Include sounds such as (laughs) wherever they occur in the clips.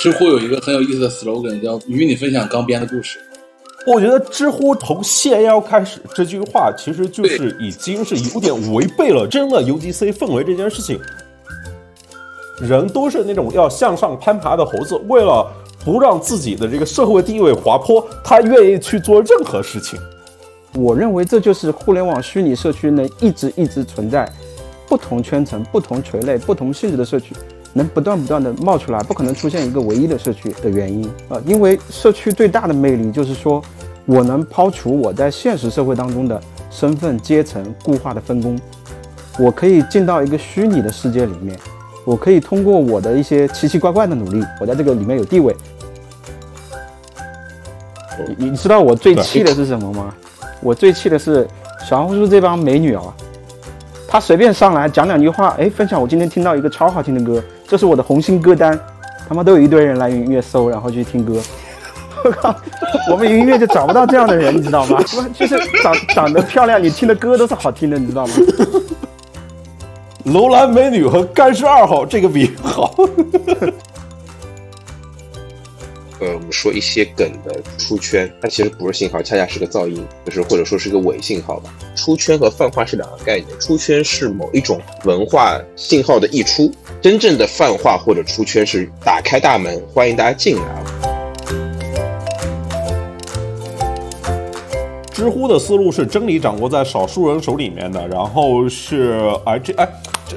知乎有一个很有意思的 slogan，叫“与你分享刚编的故事”。我觉得知乎从现要开始这句话，其实就是已经是有点违背了真的 UGC 氛围这件事情。人都是那种要向上攀爬的猴子，为了不让自己的这个社会地位滑坡，他愿意去做任何事情。我认为这就是互联网虚拟社区能一直一直存在，不同圈层、不同垂类、不同性质的社区。能不断不断的冒出来，不可能出现一个唯一的社区的原因啊！因为社区最大的魅力就是说，我能抛除我在现实社会当中的身份阶层固化的分工，我可以进到一个虚拟的世界里面，我可以通过我的一些奇奇怪怪的努力，我在这个里面有地位。你你知道我最气的是什么吗？我最气的是小红书这帮美女啊！她随便上来讲两句话，哎，分享我今天听到一个超好听的歌，这是我的红心歌单，他妈都有一堆人来云音乐搜，然后去听歌。(laughs) 我靠，我们云音乐就找不到这样的人，你知道吗？(laughs) 就是长长得漂亮，你听的歌都是好听的，你知道吗？(laughs) 楼兰美女和干尸二号这个比好。呃，我们说一些梗的出圈，它其实不是信号，恰恰是个噪音，就是或者说是个伪信号吧。出圈和泛化是两个概念，出圈是某一种文化信号的溢出，真正的泛化或者出圈是打开大门，欢迎大家进来。知乎的思路是真理掌握在少数人手里面的，然后是哎这哎，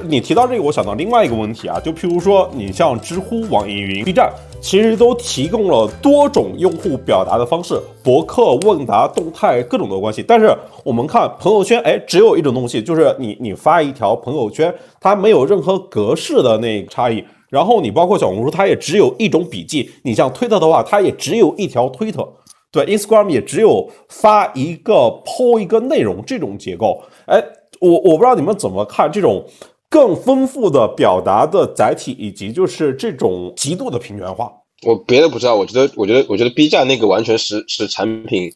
你提到这个，我想到另外一个问题啊，就譬如说你像知乎、网易云、B 站。其实都提供了多种用户表达的方式，博客、问答、动态各种的关系。但是我们看朋友圈，哎，只有一种东西，就是你你发一条朋友圈，它没有任何格式的那个差异。然后你包括小红书，它也只有一种笔记。你像推特的话，它也只有一条推特。对，Instagram 也只有发一个 po 一个内容这种结构。哎，我我不知道你们怎么看这种。更丰富的表达的载体，以及就是这种极度的平原化。我别的不知道，我觉得，我觉得，我觉得 B 站那个完全是是产品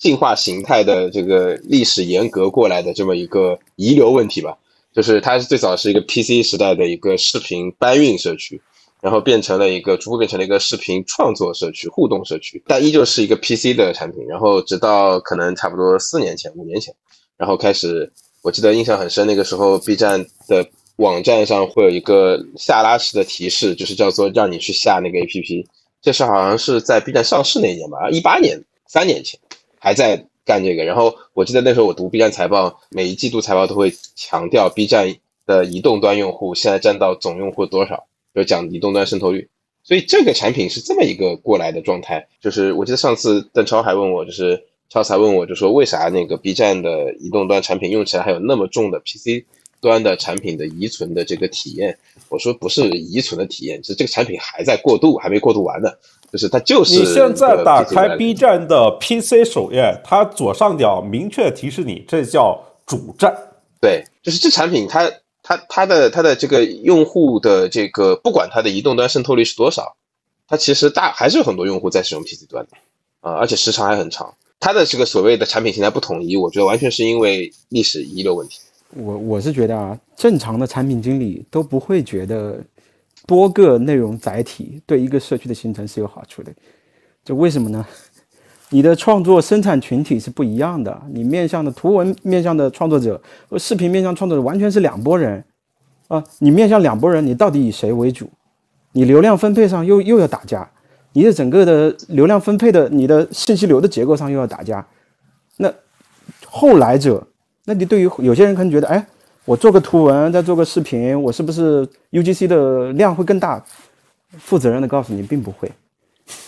进化形态的这个历史沿革过来的这么一个遗留问题吧。就是它是最早是一个 PC 时代的一个视频搬运社区，然后变成了一个逐步变成了一个视频创作社区、互动社区，但依旧是一个 PC 的产品。然后直到可能差不多四年前、五年前，然后开始。我记得印象很深，那个时候 B 站的网站上会有一个下拉式的提示，就是叫做让你去下那个 APP。这是好像是在 B 站上市那一年吧，一八年，三年前还在干这个。然后我记得那时候我读 B 站财报，每一季度财报都会强调 B 站的移动端用户现在占到总用户多少，就讲移动端渗透率。所以这个产品是这么一个过来的状态。就是我记得上次邓超还问我，就是。超才问我就说为啥那个 B 站的移动端产品用起来还有那么重的 PC 端的产品的遗存的这个体验？我说不是遗存的体验，是这个产品还在过渡，还没过渡完呢。就是它就是。你现在打开 B 站的 PC 首页，它左上角明确提示你，这叫主站。对，就是这产品它它它的它的这个用户的这个不管它的移动端渗透率是多少，它其实大还是有很多用户在使用 PC 端的啊，而且时长还很长。它的这个所谓的产品形态不统一，我觉得完全是因为历史遗留问题。我我是觉得啊，正常的产品经理都不会觉得多个内容载体对一个社区的形成是有好处的。这为什么呢？(laughs) 你的创作生产群体是不一样的，你面向的图文面向的创作者和视频面向创作者完全是两拨人啊！你面向两拨人，你到底以谁为主？你流量分配上又又要打架。你的整个的流量分配的，你的信息流的结构上又要打架，那后来者，那你对于有些人可能觉得，哎，我做个图文，再做个视频，我是不是 UGC 的量会更大？负责任的告诉你，并不会，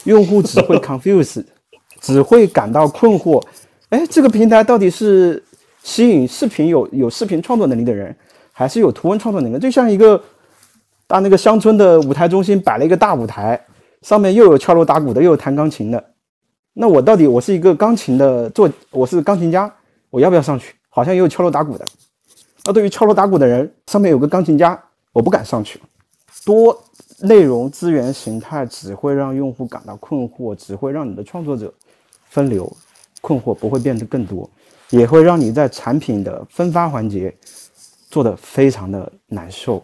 用户只会 confuse，(laughs) 只会感到困惑。哎，这个平台到底是吸引视频有有视频创作能力的人，还是有图文创作能力？就像一个大那个乡村的舞台中心摆了一个大舞台。上面又有敲锣打鼓的，又有弹钢琴的，那我到底我是一个钢琴的做，我是钢琴家，我要不要上去？好像也有敲锣打鼓的，那对于敲锣打鼓的人，上面有个钢琴家，我不敢上去。多内容资源形态只会让用户感到困惑，只会让你的创作者分流，困惑不会变得更多，也会让你在产品的分发环节做得非常的难受。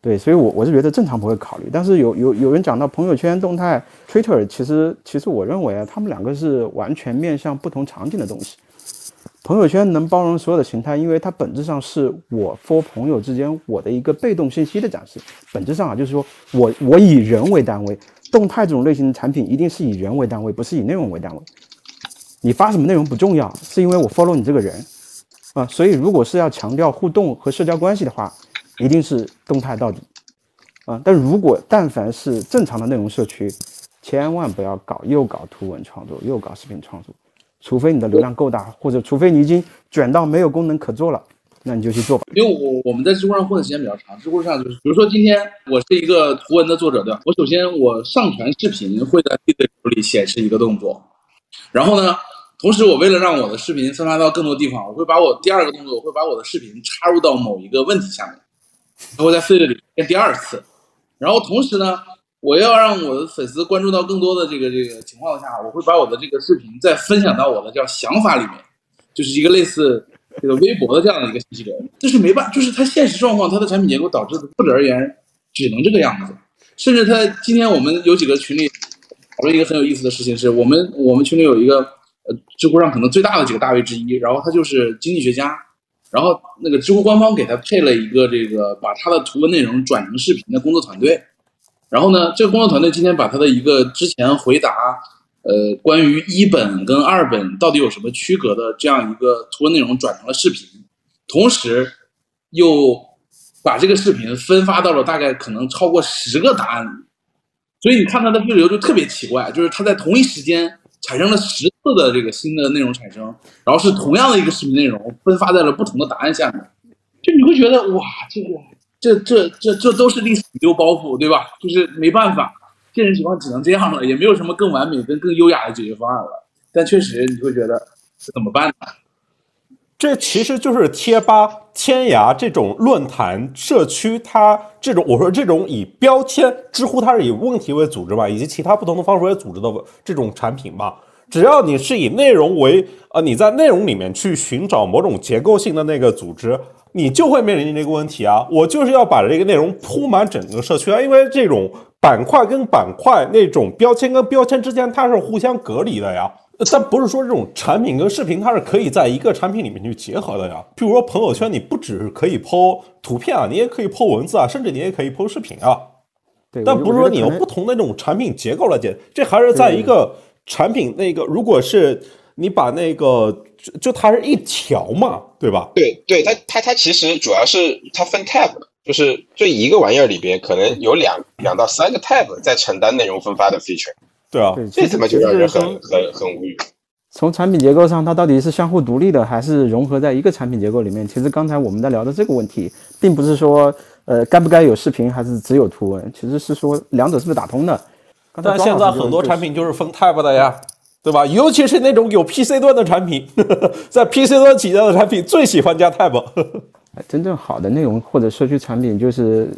对，所以我我是觉得正常不会考虑，但是有有有人讲到朋友圈动态，Twitter，其实其实我认为啊，他们两个是完全面向不同场景的东西。朋友圈能包容所有的形态，因为它本质上是我 for 朋友之间我的一个被动信息的展示。本质上啊，就是说我我以人为单位，动态这种类型的产品一定是以人为单位，不是以内容为单位。你发什么内容不重要，是因为我 follow 你这个人啊。所以如果是要强调互动和社交关系的话，一定是动态到底啊！但如果但凡是正常的内容社区，千万不要搞又搞图文创作又搞视频创作，除非你的流量够大，或者除非你已经卷到没有功能可做了，那你就去做吧。因为我我们在知乎上混的时间比较长，知乎上就是，比如说今天我是一个图文的作者，对吧？我首先我上传视频会在 feed 里显示一个动作，然后呢，同时我为了让我的视频分发到更多地方，我会把我第二个动作，我会把我的视频插入到某一个问题下面。然后在 feed 里出现第二次，然后同时呢，我要让我的粉丝关注到更多的这个这个情况下，我会把我的这个视频再分享到我的叫想法里面，就是一个类似这个微博的这样的一个信息流。这是没办，就是它现实状况，它的产品结构导致的，或者而言只能这个样子。甚至他今天我们有几个群里讨论一个很有意思的事情，是我们我们群里有一个呃知乎上可能最大的几个大 V 之一，然后他就是经济学家。然后那个知乎官方给他配了一个这个把他的图文内容转成视频的工作团队，然后呢，这个工作团队今天把他的一个之前回答，呃，关于一本跟二本到底有什么区隔的这样一个图文内容转成了视频，同时又把这个视频分发到了大概可能超过十个答案里，所以你看他的流就特别奇怪，就是他在同一时间。产生了十次的这个新的内容产生，然后是同样的一个视频内容分发在了不同的答案下面，就你会觉得哇，这个这这这这都是历史遗留包袱，对吧？就是没办法，现实情况只能这样了，也没有什么更完美跟更优雅的解决方案了。但确实你会觉得这怎么办呢？这其实就是贴吧、天涯这种论坛社区，它这种我说这种以标签，知乎它是以问题为组织吧，以及其他不同的方式为组织的这种产品吧。只要你是以内容为呃，你在内容里面去寻找某种结构性的那个组织，你就会面临这个问题啊。我就是要把这个内容铺满整个社区啊，因为这种板块跟板块那种标签跟标签之间它是互相隔离的呀。但不是说这种产品跟视频它是可以在一个产品里面去结合的呀。譬如说朋友圈，你不只是可以 po 图片啊，你也可以 po 文字啊，甚至你也可以 po 视频啊。对，但不是说你用不同的这种产品结构来解，这还是在一个产品那个，如果是你把那个就它是一条嘛，对吧？对对，它它它其实主要是它分 tab，就是这一个玩意儿里边可能有两两到三个 tab 在承担内容分发的 feature。对啊，这他妈就让人很很很无语。从产品结构上，它到底是相互独立的，还是融合在一个产品结构里面？其实刚才我们在聊的这个问题，并不是说，呃，该不该有视频，还是只有图文？其实是说两者是不是打通的？但现在很多产品就是分 tab 的呀，对吧？尤其是那种有 PC 端的产品，呵 (laughs) 呵在 PC 端起家的产品最喜欢加 tab。真正好的内容或者社区产品，就是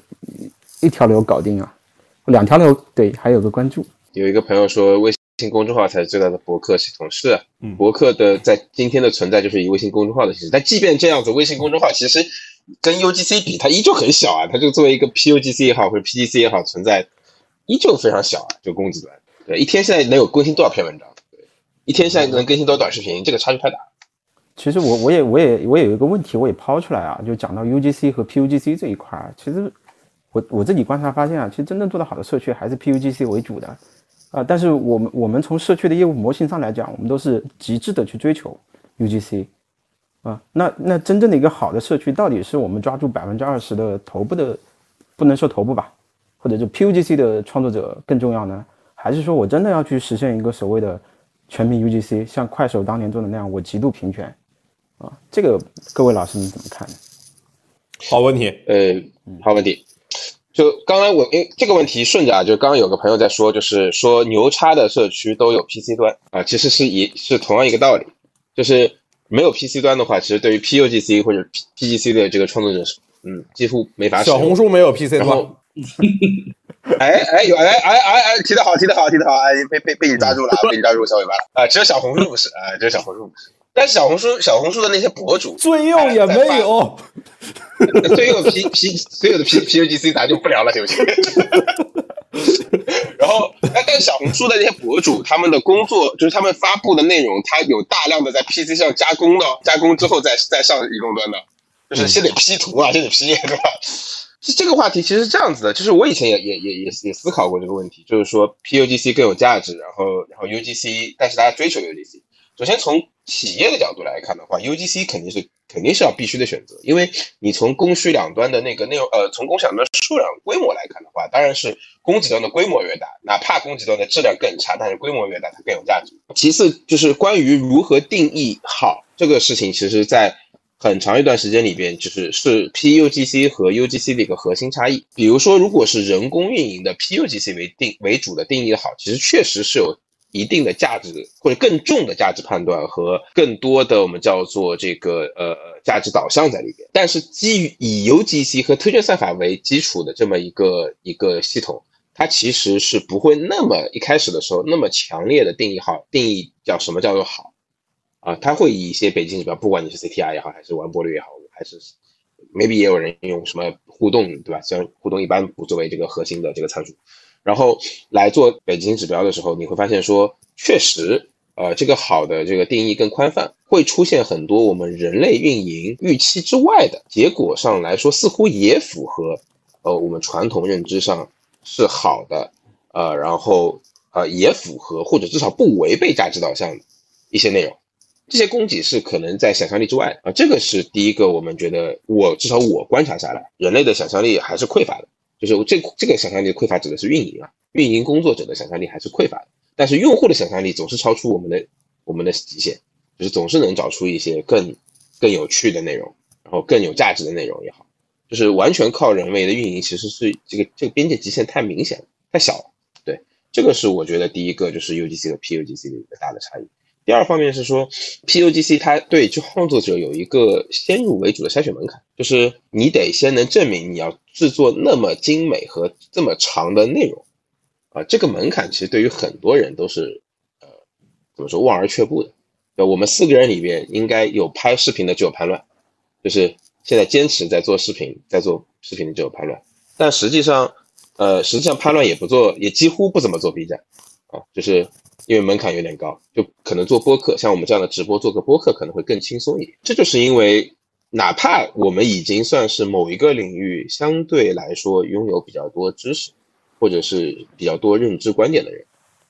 一条流搞定啊，两条流对，还有个关注。有一个朋友说，微信公众号才是最大的博客系统。是，博客的在今天的存在就是以微信公众号的形式。但即便这样子，微信公众号其实跟 UGC 比，它依旧很小啊。它就作为一个 PUGC 也好，或者 PGC 也好，存在依旧非常小啊。就供给端，对，一天现在能有更新多少篇文章？对，一天现在能更新多少短视频？这个差距太大。其实我我也我也我有一个问题，我也抛出来啊，就讲到 UGC 和 PUGC 这一块儿。其实我我自己观察发现啊，其实真正做得好的社区还是 PUGC 为主的。啊，但是我们我们从社区的业务模型上来讲，我们都是极致的去追求 UGC，啊，那那真正的一个好的社区，到底是我们抓住百分之二十的头部的，不能说头部吧，或者就 PUGC 的创作者更重要呢？还是说我真的要去实现一个所谓的全民 UGC，像快手当年做的那样，我极度平权？啊，这个各位老师你怎么看呢？好问题，呃，好问题。就刚刚我因为这个问题顺着啊，就刚刚有个朋友在说，就是说牛叉的社区都有 PC 端啊，其实是一是同样一个道理，就是没有 PC 端的话，其实对于 PUGC 或者 PGC 的这个创作者，嗯，几乎没法。小红书没有 PC 端。(laughs) 哎哎有哎哎哎哎提的好提的好提的好哎被被被你抓住了被你抓住小尾巴了啊，只有小红书不是啊，只有小红书不是。但是小红书小红书的那些博主最右也没有，(laughs) 最右 P P 最右的 P P U G C 咱就不聊了，行不行？(laughs) 然后，但但小红书的那些博主，他们的工作就是他们发布的内容，他有大量的在 PC 上加工的，加工之后再再上移动端的，就是先得 P 图啊，先得 P，对吧？这个话题其实是这样子的，就是我以前也也也也也思考过这个问题，就是说 PUGC 更有价值，然后然后 UGC，但是大家追求 UGC。首先从企业的角度来看的话，UGC 肯定是肯定是要必须的选择，因为你从供需两端的那个内容，呃，从共享的数量规模来看的话，当然是供给端的规模越大，哪怕供给端的质量更差，但是规模越大它更有价值。其次就是关于如何定义好这个事情，其实在。很长一段时间里边，就是是 PUGC 和 UGC 的一个核心差异。比如说，如果是人工运营的 PUGC 为定为主的定义的好，其实确实是有一定的价值或者更重的价值判断和更多的我们叫做这个呃价值导向在里边。但是基于以 UGC 和推荐算法为基础的这么一个一个系统，它其实是不会那么一开始的时候那么强烈的定义好定义叫什么叫做好。啊，它会以一些北京指标，不管你是 CTR 也好，还是完播率也好，还是 maybe 也有人用什么互动，对吧？虽然互动一般不作为这个核心的这个参数，然后来做北京指标的时候，你会发现说，确实，呃，这个好的这个定义更宽泛，会出现很多我们人类运营预期之外的结果上来说，似乎也符合呃我们传统认知上是好的，呃，然后呃也符合或者至少不违背价值导向的一些内容。这些供给是可能在想象力之外啊，这个是第一个，我们觉得我至少我观察下来，人类的想象力还是匮乏的。就是这这个想象力匮乏指的是运营啊，运营工作者的想象力还是匮乏的。但是用户的想象力总是超出我们的我们的极限，就是总是能找出一些更更有趣的内容，然后更有价值的内容也好，就是完全靠人为的运营，其实是这个这个边界极限太明显了，太小了。对，这个是我觉得第一个就是 UGC 和 PUGC 的一个大的差异。第二方面是说，PUGC 它对创作者有一个先入为主的筛选门槛，就是你得先能证明你要制作那么精美和这么长的内容，啊，这个门槛其实对于很多人都是，呃，怎么说望而却步的。呃，我们四个人里边应该有拍视频的只有潘乱，就是现在坚持在做视频，在做视频的只有潘乱，但实际上，呃，实际上潘乱也不做，也几乎不怎么做 B 站，啊，就是。因为门槛有点高，就可能做播客，像我们这样的直播做个播客可能会更轻松一点。这就是因为，哪怕我们已经算是某一个领域相对来说拥有比较多知识，或者是比较多认知观点的人，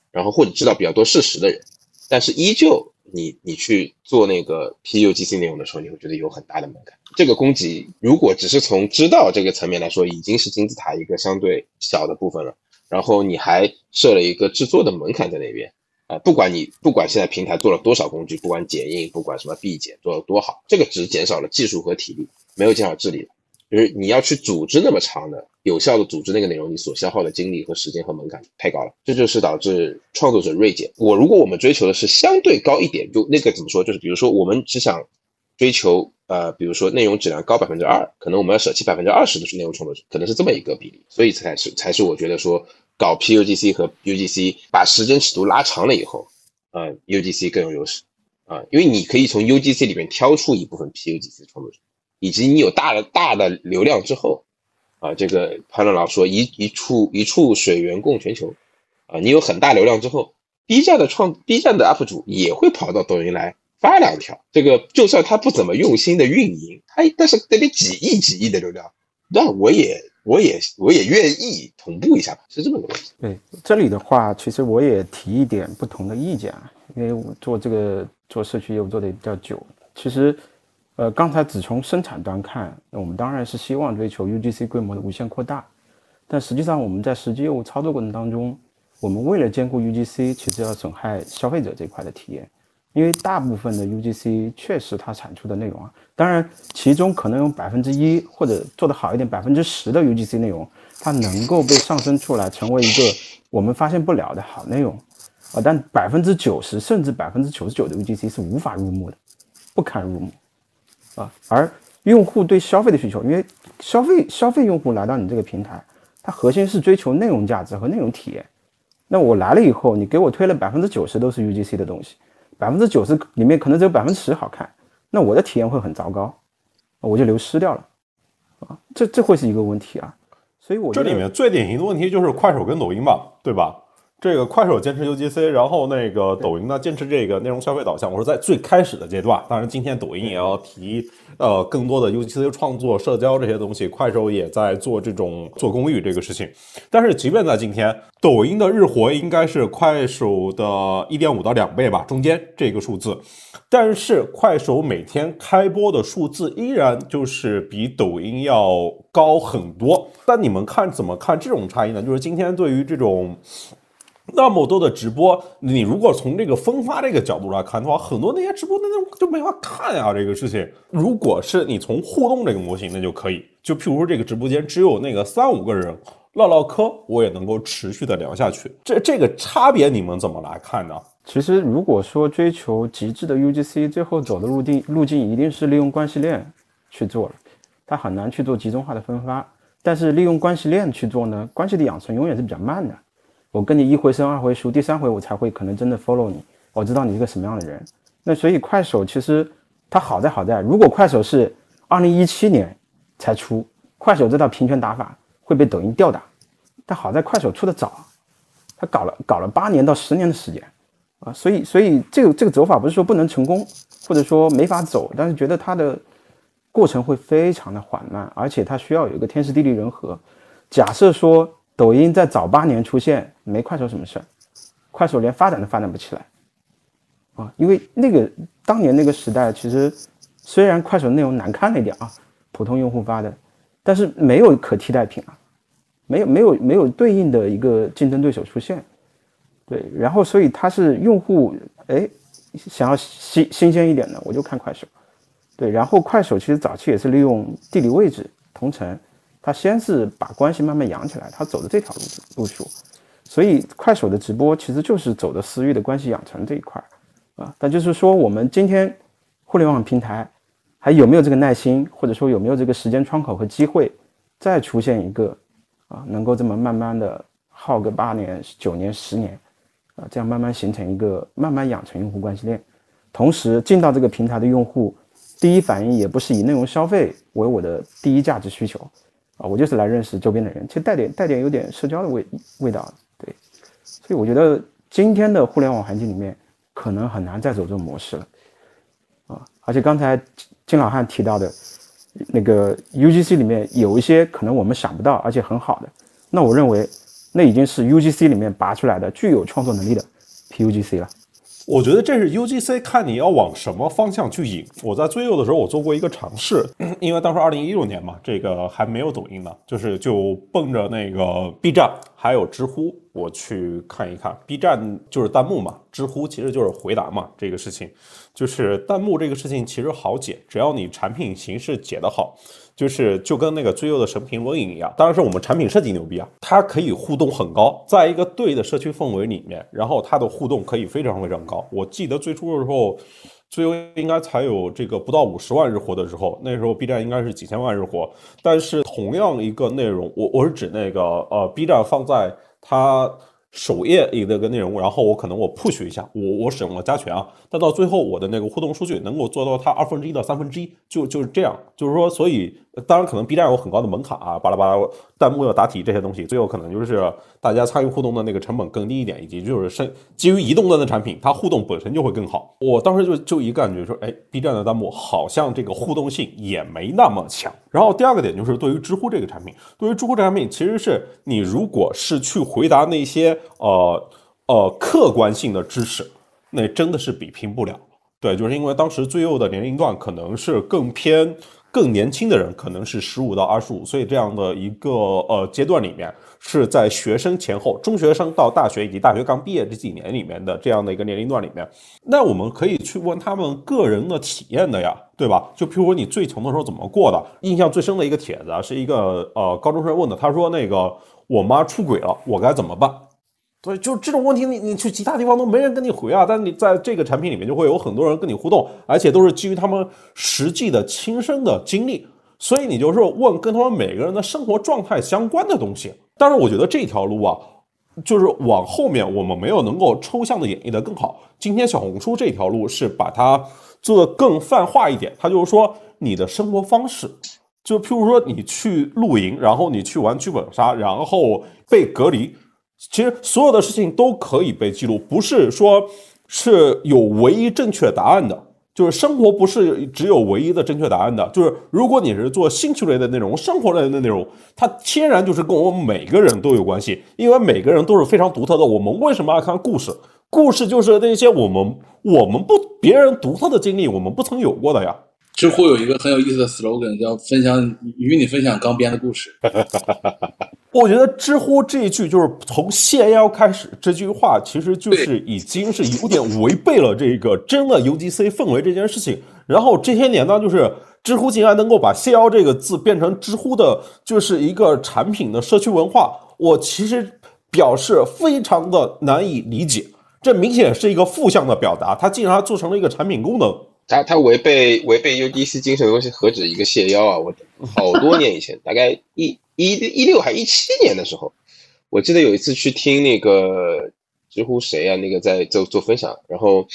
然后或者知道比较多事实的人，但是依旧你你去做那个 PUGC 内容的时候，你会觉得有很大的门槛。这个供给如果只是从知道这个层面来说，已经是金字塔一个相对小的部分了。然后你还设了一个制作的门槛在那边。啊，不管你不管现在平台做了多少工具，不管剪映，不管什么必剪做的多好，这个只减少了技术和体力，没有减少智力。就是你要去组织那么长的有效的组织那个内容，你所消耗的精力和时间和门槛太高了，这就是导致创作者锐减。我如果我们追求的是相对高一点，就那个怎么说？就是比如说我们只想追求呃，比如说内容质量高百分之二，可能我们要舍弃百分之二十的是内容创作者，可能是这么一个比例，所以才是才是我觉得说。搞 PUGC 和 UGC，把时间尺度拉长了以后，啊，UGC 更有优势，啊，因为你可以从 UGC 里面挑出一部分 PUGC 创作者，以及你有大的大的流量之后，啊，这个潘乐老说一一处一处水源供全球，啊，你有很大流量之后，B 站的创 B 站的 UP 主也会跑到抖音来发两条，这个就算他不怎么用心的运营，他但是得得几亿几亿的流量，那我也。我也我也愿意同步一下吧，是这么个问题。对这里的话，其实我也提一点不同的意见啊，因为我做这个做社区业务做的也比较久。其实，呃，刚才只从生产端看，我们当然是希望追求 UGC 规模的无限扩大，但实际上我们在实际业务操作过程当中，我们为了兼顾 UGC，其实要损害消费者这块的体验。因为大部分的 UGC 确实它产出的内容啊，当然其中可能有百分之一或者做得好一点百分之十的 UGC 内容，它能够被上升出来成为一个我们发现不了的好内容啊，但百分之九十甚至百分之九十九的 UGC 是无法入目的，不堪入目啊。而用户对消费的需求，因为消费消费用户来到你这个平台，它核心是追求内容价值和内容体验。那我来了以后，你给我推了百分之九十都是 UGC 的东西。百分之九十里面可能只有百分之十好看，那我的体验会很糟糕，我就流失掉了，啊，这这会是一个问题啊。所以我这里面最典型的问题就是快手跟抖音吧，对吧？这个快手坚持 UGC，然后那个抖音呢坚持这个内容消费导向。我说在最开始的阶段，当然今天抖音也要提呃更多的 UGC 创作、社交这些东西，快手也在做这种做公寓这个事情。但是即便在今天，抖音的日活应该是快手的一点五到两倍吧，中间这个数字。但是快手每天开播的数字依然就是比抖音要高很多。但你们看怎么看这种差异呢？就是今天对于这种。那么多的直播，你如果从这个分发这个角度来看的话，很多那些直播的内容就没法看呀。这个事情，如果是你从互动这个模型，那就可以。就譬如说这个直播间只有那个三五个人唠唠嗑，我也能够持续的聊下去。这这个差别你们怎么来看呢？其实如果说追求极致的 UGC，最后走的路径路径一定是利用关系链去做了，它很难去做集中化的分发。但是利用关系链去做呢，关系的养成永远是比较慢的。我跟你一回生二回熟，第三回我才会可能真的 follow 你，我知道你是个什么样的人。那所以快手其实它好在好在，如果快手是二零一七年才出，快手这套平权打法会被抖音吊打。但好在快手出的早，它搞了搞了八年到十年的时间啊，所以所以这个这个走法不是说不能成功，或者说没法走，但是觉得它的过程会非常的缓慢，而且它需要有一个天时地利人和。假设说。抖音在早八年出现，没快手什么事儿，快手连发展都发展不起来，啊，因为那个当年那个时代，其实虽然快手内容难看了一点啊，普通用户发的，但是没有可替代品啊，没有没有没有对应的一个竞争对手出现，对，然后所以它是用户哎想要新新鲜一点的，我就看快手，对，然后快手其实早期也是利用地理位置同城。他先是把关系慢慢养起来，他走的这条路路数，所以快手的直播其实就是走的私域的关系养成这一块啊。但就是说，我们今天互联网平台还有没有这个耐心，或者说有没有这个时间窗口和机会，再出现一个啊，能够这么慢慢的耗个八年、九年、十年啊，这样慢慢形成一个慢慢养成用户关系链，同时进到这个平台的用户，第一反应也不是以内容消费为我的第一价值需求。啊，我就是来认识周边的人，其实带点带点有点社交的味味道，对，所以我觉得今天的互联网环境里面可能很难再走这种模式了，啊，而且刚才金老汉提到的那个 UGC 里面有一些可能我们想不到而且很好的，那我认为那已经是 UGC 里面拔出来的具有创作能力的 PUGC 了。我觉得这是 UGC，看你要往什么方向去引。我在最右的时候，我做过一个尝试，(clears throat) 因为当时二零一六年嘛，这个还没有抖音呢，就是就奔着那个 B 站还有知乎，我去看一看。B 站就是弹幕嘛，知乎其实就是回答嘛，这个事情就是弹幕这个事情其实好解，只要你产品形式解得好。就是就跟那个最右的神评论一样，当然是我们产品设计牛逼啊，它可以互动很高，在一个对的社区氛围里面，然后它的互动可以非常非常高。我记得最初的时候，最优应该才有这个不到五十万日活的时候，那时候 B 站应该是几千万日活，但是同样一个内容，我我是指那个呃 B 站放在它。首页一个个内容，然后我可能我 push 一下，我我使用了加权啊，但到最后我的那个互动数据能够做到它二分之一到三分之一，就就是这样，就是说，所以当然可能 B 站有很高的门槛啊，巴拉巴拉，弹幕要答题这些东西，最后可能就是大家参与互动的那个成本更低一点，以及就是生基于移动端的产品，它互动本身就会更好。我当时就就一感觉说，哎，B 站的弹幕好像这个互动性也没那么强。然后第二个点就是对于知乎这个产品，对于知乎这产品，其实是你如果是去回答那些。呃呃，客观性的知识，那真的是比拼不了。对，就是因为当时最右的年龄段可能是更偏更年轻的人，可能是十五到二十五岁这样的一个呃阶段里面，是在学生前后，中学生到大学以及大学刚毕业这几年里面的这样的一个年龄段里面。那我们可以去问他们个人的体验的呀，对吧？就譬如说你最穷的时候怎么过的？印象最深的一个帖子啊，是一个呃高中生问的，他说那个我妈出轨了，我该怎么办？对，就这种问题，你你去其他地方都没人跟你回啊，但你在这个产品里面就会有很多人跟你互动，而且都是基于他们实际的亲身的经历，所以你就是问跟他们每个人的生活状态相关的东西。但是我觉得这条路啊，就是往后面我们没有能够抽象的演绎的更好。今天小红书这条路是把它做的更泛化一点，它就是说你的生活方式，就譬如说你去露营，然后你去玩剧本杀，然后被隔离，其实所有的事情都可以被记录，不是说是有唯一正确答案的。就是生活不是只有唯一的正确答案的，就是如果你是做兴趣类的内容、生活类的内容，它天然就是跟我们每个人都有关系，因为每个人都是非常独特的。我们为什么要看故事？故事就是那些我们我们不别人独特的经历，我们不曾有过的呀。知乎有一个很有意思的 slogan，叫“分享与你分享刚编的故事”。(laughs) 我觉得知乎这一句就是从谢邀开始，这句话其实就是已经是有点违背了这个真的 UGC 氛围这件事情。然后这些年呢，就是知乎竟然能够把谢邀这个字变成知乎的，就是一个产品的社区文化，我其实表示非常的难以理解。这明显是一个负向的表达，它竟然做成了一个产品功能。它它违背违背 UDC 精神的东西，何止一个谢邀啊！我 (laughs) 好多年以前，大概一。一一六还一七年的时候，我记得有一次去听那个知乎谁啊，那个在做做分享，然后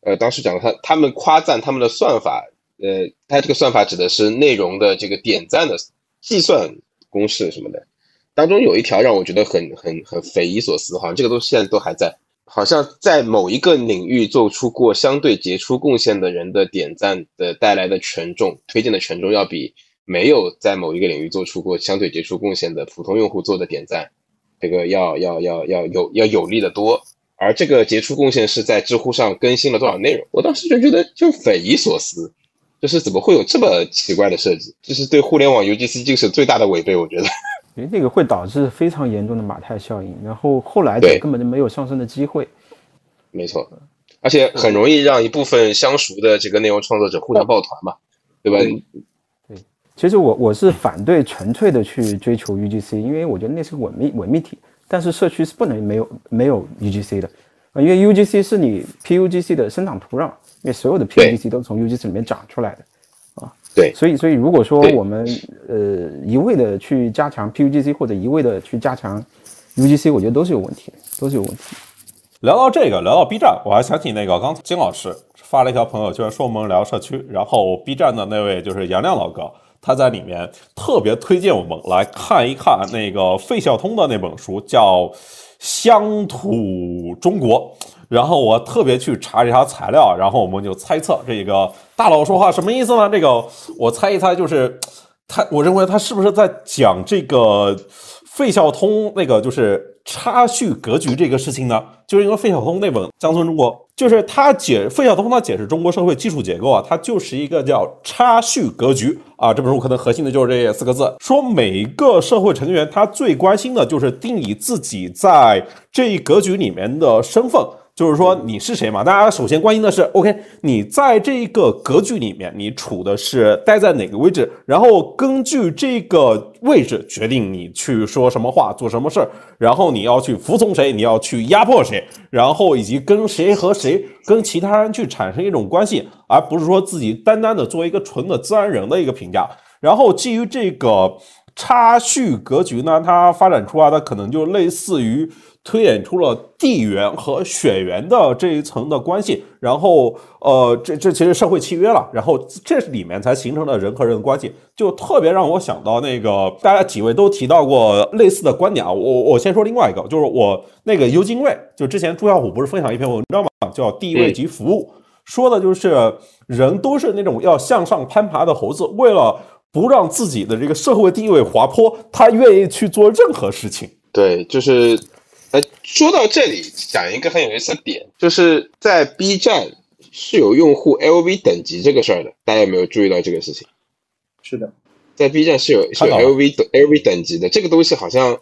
呃，当时讲他他们夸赞他们的算法，呃，他这个算法指的是内容的这个点赞的计算公式什么的，当中有一条让我觉得很很很匪夷所思，好像这个东西现在都还在，好像在某一个领域做出过相对杰出贡献的人的点赞的带来的权重推荐的权重要比。没有在某一个领域做出过相对杰出贡献的普通用户做的点赞，这个要要要要有要有利的多。而这个杰出贡献是在知乎上更新了多少内容？我当时就觉得就匪夷所思，就是怎么会有这么奇怪的设计？这是对互联网 UGC 精神最大的违背，我觉得。因为那个会导致非常严重的马太效应，然后后来根本就没有上升的机会。没错，而且很容易让一部分相熟的这个内容创作者互相抱团嘛，对吧？对其实我我是反对纯粹的去追求 UGC，因为我觉得那是个伪密伪命题。但是社区是不能没有没有 UGC 的，啊，因为 UGC 是你 PUGC 的生长土壤，因为所有的 PUGC 都从 UGC 里面长出来的，啊，对，所以所以如果说我们呃一味的去加强 PUGC 或者一味的去加强 UGC，我觉得都是有问题的，都是有问题。聊到这个，聊到 B 站，我还想起那个刚金老师发了一条朋友圈说我们聊社区，然后 B 站的那位就是杨亮老哥。他在里面特别推荐我们来看一看那个费孝通的那本书，叫《乡土中国》。然后我特别去查这条材料，然后我们就猜测这个大佬说话什么意思呢？这个我猜一猜，就是他，我认为他是不是在讲这个费孝通那个就是差序格局这个事情呢？就是因为费孝通那本《乡村中国》。就是他解费孝通他解释中国社会基础结构啊，它就是一个叫差序格局啊。这本书可能核心的就是这四个字，说每一个社会成员他最关心的就是定义自己在这一格局里面的身份。就是说你是谁嘛？大家首先关心的是，OK，你在这个格局里面，你处的是待在哪个位置？然后根据这个位置决定你去说什么话、做什么事儿，然后你要去服从谁，你要去压迫谁，然后以及跟谁和谁、跟其他人去产生一种关系，而不是说自己单单的作为一个纯的自然人的一个评价。然后基于这个差序格局呢，它发展出来的可能就类似于。推演出了地缘和血缘的这一层的关系，然后呃，这这其实社会契约了，然后这里面才形成了人和人的关系，就特别让我想到那个大家几位都提到过类似的观点啊。我我先说另外一个，就是我那个尤金卫，就之前朱小虎不是分享一篇文章嘛，叫《地位及服务》，说的就是人都是那种要向上攀爬的猴子，为了不让自己的这个社会地位滑坡，他愿意去做任何事情。对，就是。呃，说到这里，讲一个很有意思的点，就是在 B 站是有用户 LV 等级这个事儿的，大家有没有注意到这个事情？是的，在 B 站是有是有 LV 等 LV 等级的，这个东西好像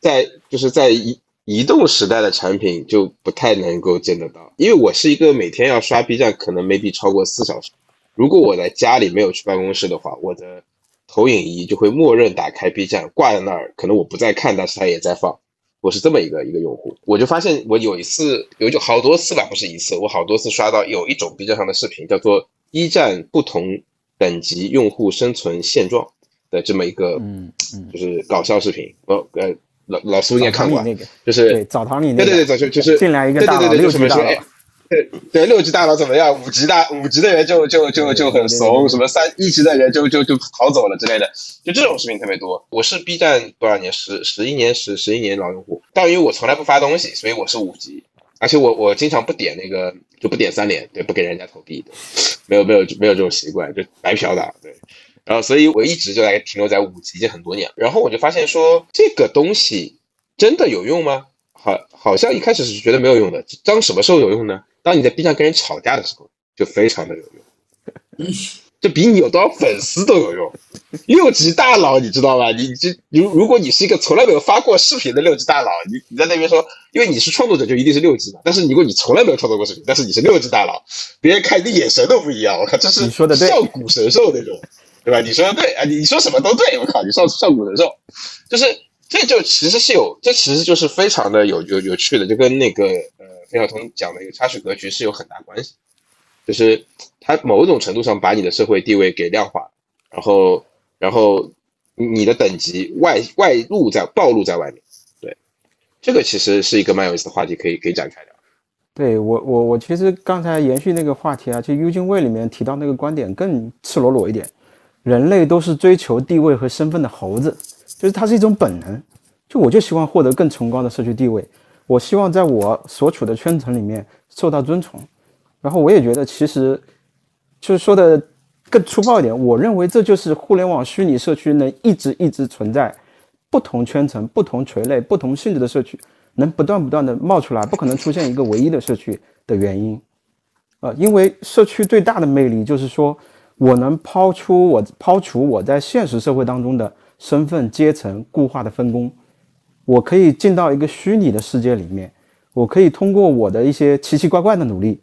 在就是在移移动时代的产品就不太能够见得到，因为我是一个每天要刷 B 站，可能 maybe 超过四小时。如果我在家里没有去办公室的话，我的投影仪就会默认打开 B 站挂在那儿，可能我不在看，但是它也在放。我是这么一个一个用户，我就发现我有一次有就好多次吧，不是一次，我好多次刷到有一种 B 站上的视频，叫做一站不同等级用户生存现状的这么一个，嗯嗯，就是搞笑视频。呃呃，老老苏应该看过啊，那个，就是对澡堂里那个，对对对，早就就是进来一个对对对对，大佬六就什么大佬，对 (laughs) 对，六级大佬怎么样？五级大五级的人就就就就很怂，什么三一级的人就就就逃走了之类的，就这种视频特别多。我是 B 站多少年？十十一年十十一年老用户，但因为我从来不发东西，所以我是五级，而且我我经常不点那个就不点三连，对，不给人家投币的，没有没有没有这种习惯，就白嫖的，对。然后，所以我一直就在停留在五级，已经很多年了。然后我就发现说，这个东西真的有用吗？好，好像一开始是觉得没有用的。当什么时候有用呢？当你在 B 站跟人吵架的时候，就非常的有用，这比你有多少粉丝都有用。六级大佬，你知道吧？你这如如果你是一个从来没有发过视频的六级大佬，你你在那边说，因为你是创作者，就一定是六级嘛。但是如果你从来没有创作过视频，但是你是六级大佬，别人看你的眼神都不一样。我靠，这是你说得对上古神兽那种。对吧？你说的对啊，你说什么都对。我靠，你上上古神兽，就是这就其实是有，这其实就是非常的有有有趣的，就跟那个呃费孝通讲的一个差序格局是有很大关系，就是它某种程度上把你的社会地位给量化，然后然后你的等级外外露在暴露在外面，对，这个其实是一个蛮有意思的话题，可以可以展开的。对我我我其实刚才延续那个话题啊，就《幽精卫》里面提到那个观点更赤裸裸一点。人类都是追求地位和身份的猴子，就是它是一种本能。就我就希望获得更崇高的社区地位，我希望在我所处的圈层里面受到尊崇。然后我也觉得，其实就是说的更粗暴一点，我认为这就是互联网虚拟社区能一直一直存在，不同圈层、不同垂类、不同性质的社区能不断不断的冒出来，不可能出现一个唯一的社区的原因。呃，因为社区最大的魅力就是说。我能抛出我抛除我在现实社会当中的身份阶层固化的分工，我可以进到一个虚拟的世界里面，我可以通过我的一些奇奇怪怪的努力，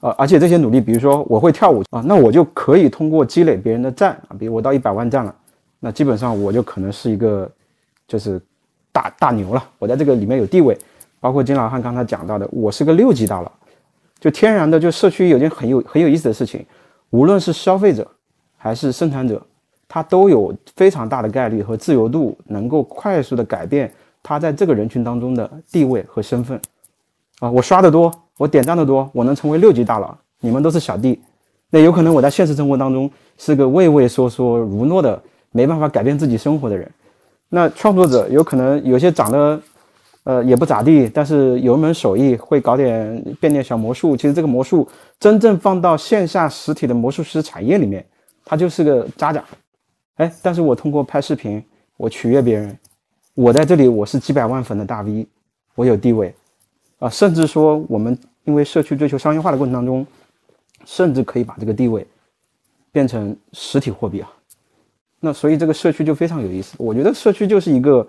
啊，而且这些努力，比如说我会跳舞啊，那我就可以通过积累别人的赞啊，比如我到一百万赞了，那基本上我就可能是一个就是大大牛了，我在这个里面有地位，包括金老汉刚才讲到的，我是个六级大佬，就天然的就社区有件很有很有意思的事情。无论是消费者还是生产者，他都有非常大的概率和自由度，能够快速的改变他在这个人群当中的地位和身份。啊，我刷的多，我点赞的多，我能成为六级大佬，你们都是小弟。那有可能我在现实生活当中是个畏畏缩缩、如诺的，没办法改变自己生活的人。那创作者有可能有些长得。呃，也不咋地，但是有一门手艺，会搞点变点小魔术。其实这个魔术真正放到线下实体的魔术师产业里面，它就是个渣渣。哎，但是我通过拍视频，我取悦别人，我在这里我是几百万粉的大 V，我有地位啊，甚至说我们因为社区追求商业化的过程当中，甚至可以把这个地位变成实体货币啊。那所以这个社区就非常有意思。我觉得社区就是一个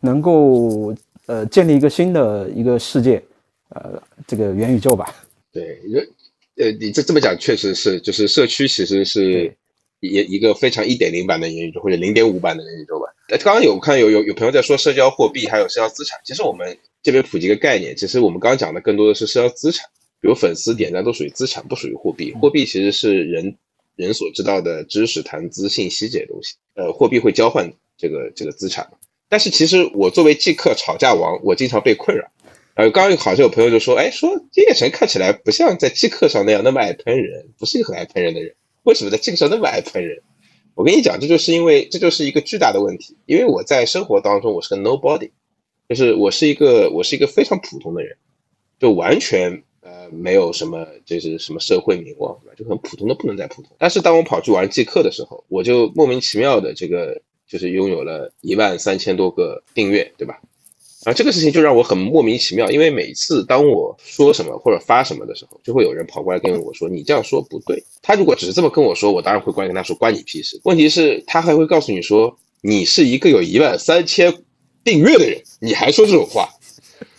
能够。呃，建立一个新的一个世界，呃，这个元宇宙吧。对，呃，你这这么讲确实是，就是社区其实是一一个非常一点零版的元宇宙，或者零点五版的元宇宙吧。刚刚有看有有有朋友在说社交货币，还有社交资产。其实我们这边普及一个概念，其实我们刚刚讲的更多的是社交资产，比如粉丝点赞都属于资产，不属于货币。货币其实是人人所知道的知识、谈资、信息这些东西。呃，货币会交换这个这个资产。但是其实我作为即刻吵架王，我经常被困扰。呃，刚刚好像有朋友就说，哎，说金叶晨看起来不像在即刻上那样那么爱喷人，不是一个很爱喷人的人，为什么在即刻上那么爱喷人？我跟你讲，这就是因为这就是一个巨大的问题。因为我在生活当中我是个 nobody，就是我是一个我是一个非常普通的人，就完全呃没有什么就是什么社会名望，就很普通的不能再普通。但是当我跑去玩即刻的时候，我就莫名其妙的这个。就是拥有了一万三千多个订阅，对吧？啊，这个事情就让我很莫名其妙，因为每次当我说什么或者发什么的时候，就会有人跑过来跟我说：“你这样说不对。”他如果只是这么跟我说，我当然会过来跟他说：“关你屁事。”问题是，他还会告诉你说：“你是一个有一万三千订阅的人，你还说这种话。”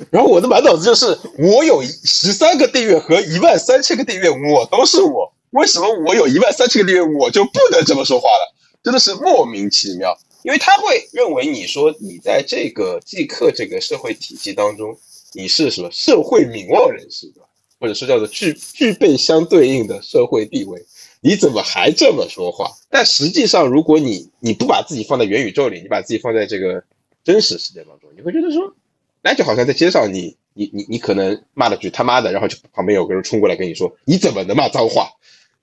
然后我的满脑子就是：我有十三个订阅和一万三千个订阅，我都是我，为什么我有一万三千个订阅我就不能这么说话了？真的是莫名其妙，因为他会认为你说你在这个即刻这个社会体系当中，你是什么社会名望人士，或者说叫做具具备相对应的社会地位，你怎么还这么说话？但实际上，如果你你不把自己放在元宇宙里，你把自己放在这个真实世界当中，你会觉得说，那就好像在街上你你你你可能骂了句他妈的，然后就旁边有个人冲过来跟你说，你怎么能骂脏话？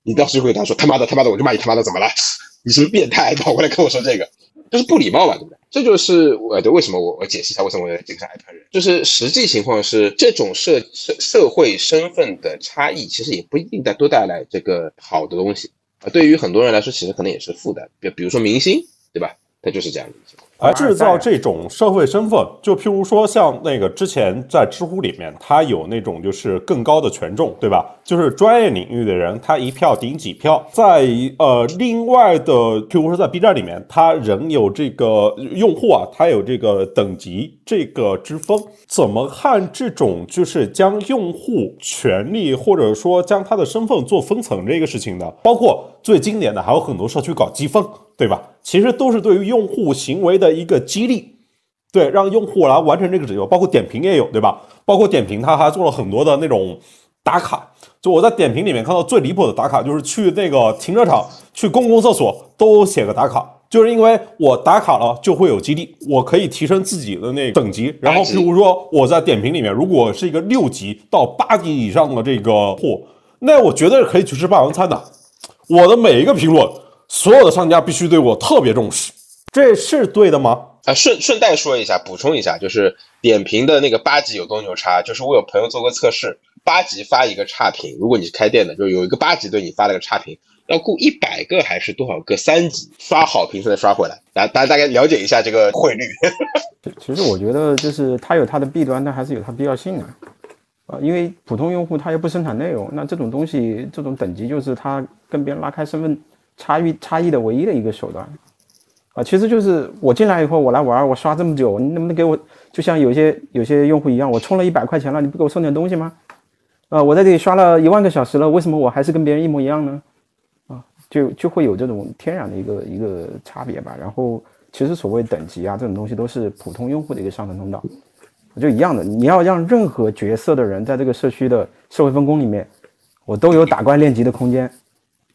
你当时会跟他说他妈的他妈的，我就骂你他妈的，怎么了？(laughs) 你是不是变态？跑过来跟我说这个，就是不礼貌吧，对不对？这就是我对为什么我我解释一下为什么我这个是爱喷人，就是实际情况是这种社社社会身份的差异，其实也不一定带多带来这个好的东西啊。对于很多人来说，其实可能也是负担。比比如说明星，对吧？他就是这样。而制造这种社会身份，就譬如说像那个之前在知乎里面，他有那种就是更高的权重，对吧？就是专业领域的人，他一票顶几票。在呃，另外的譬如说在 B 站里面，他仍有这个用户啊，他有这个等级这个之分。怎么看这种就是将用户权利或者说将他的身份做分层这个事情呢？包括最经典的还有很多社区搞积分。对吧？其实都是对于用户行为的一个激励，对，让用户来完成这个指标。包括点评也有，对吧？包括点评，他还做了很多的那种打卡。就我在点评里面看到最离谱的打卡，就是去那个停车场、去公共厕所都写个打卡，就是因为我打卡了就会有激励，我可以提升自己的那等级。然后，比如说我在点评里面，如果是一个六级到八级以上的这个货，那我绝对可以去吃霸王餐的。我的每一个评论。所有的商家必须对我特别重视，这是对的吗？啊，顺顺带说一下，补充一下，就是点评的那个八级有多牛叉，就是我有朋友做过测试，八级发一个差评，如果你是开店的，就有一个八级对你发了个差评，要雇一百个还是多少个三级刷好评才能刷回来，大大家大概了解一下这个汇率。其实我觉得就是它有它的弊端，但还是有它必要性的，啊，因为普通用户他又不生产内容，那这种东西这种等级就是他跟别人拉开身份。差异差异的唯一的一个手段，啊，其实就是我进来以后，我来玩，我刷这么久，你能不能给我，就像有些有些用户一样，我充了一百块钱了，你不给我送点东西吗？啊，我在这里刷了一万个小时了，为什么我还是跟别人一模一样呢？啊，就就会有这种天然的一个一个差别吧。然后，其实所谓等级啊，这种东西都是普通用户的一个上升通道，就一样的。你要让任何角色的人在这个社区的社会分工里面，我都有打怪练级的空间。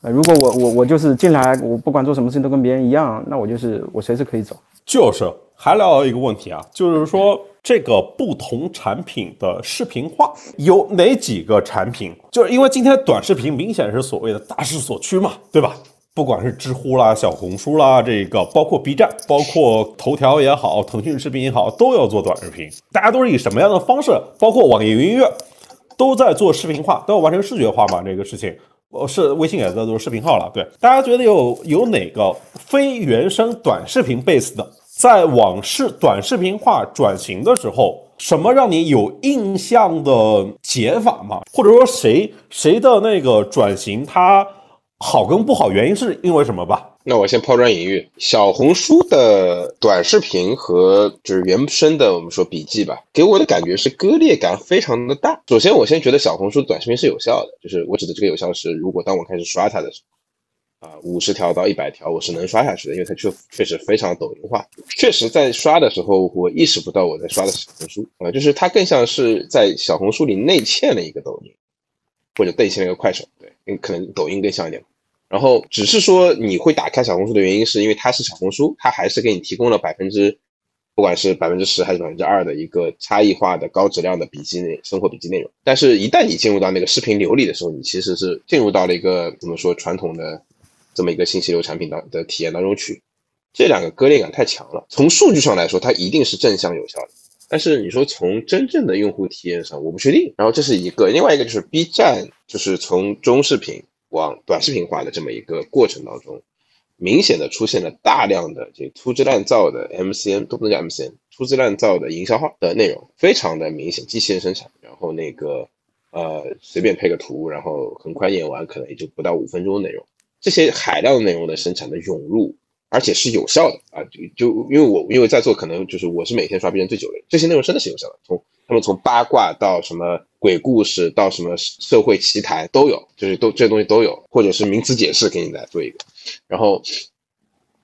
呃，如果我我我就是进来，我不管做什么事情都跟别人一样，那我就是我随时可以走。就是还聊到一个问题啊，就是说这个不同产品的视频化有哪几个产品？就是因为今天短视频明显是所谓的大势所趋嘛，对吧？不管是知乎啦、小红书啦，这个包括 B 站、包括头条也好、腾讯视频也好，都要做短视频。大家都是以什么样的方式？包括网易云音乐都在做视频化，都要完成视觉化嘛？这个事情。我，是微信也在做视频号了。对，大家觉得有有哪个非原生短视频 base 的，在往视短视频化转型的时候，什么让你有印象的解法吗？或者说谁谁的那个转型它好跟不好，原因是因为什么吧？那我先抛砖引玉，小红书的短视频和就是原生的，我们说笔记吧，给我的感觉是割裂感非常的大。首先，我先觉得小红书短视频是有效的，就是我指的这个有效是，如果当我开始刷它的时候，啊，五十条到一百条，我是能刷下去的，因为它确确实非常抖音化。确实在刷的时候，我意识不到我在刷的是小红书啊，就是它更像是在小红书里内嵌了一个抖音，或者内嵌了一个快手，对，可能抖音更像一点。然后只是说你会打开小红书的原因，是因为它是小红书，它还是给你提供了百分之，不管是百分之十还是百分之二的一个差异化的高质量的笔记内生活笔记内容。但是，一旦你进入到那个视频流里的时候，你其实是进入到了一个怎么说传统的这么一个信息流产品当的体验当中去。这两个割裂感太强了。从数据上来说，它一定是正向有效的，但是你说从真正的用户体验上，我不确定。然后这是一个，另外一个就是 B 站，就是从中视频。往短视频化的这么一个过程当中，明显的出现了大量的这粗制滥造的 MCN 都不能叫 MCN，粗制滥造的营销号的内容，非常的明显，机器人生产，然后那个呃随便配个图，然后很快演完，可能也就不到五分钟的内容，这些海量内容的生产的涌入，而且是有效的啊，就就因为我因为在座可能就是我是每天刷 B 站最久的，这些内容真的是有效的，从他们从八卦到什么。鬼故事到什么社会奇谈都有，就是都这些东西都有，或者是名词解释给你来做一个，然后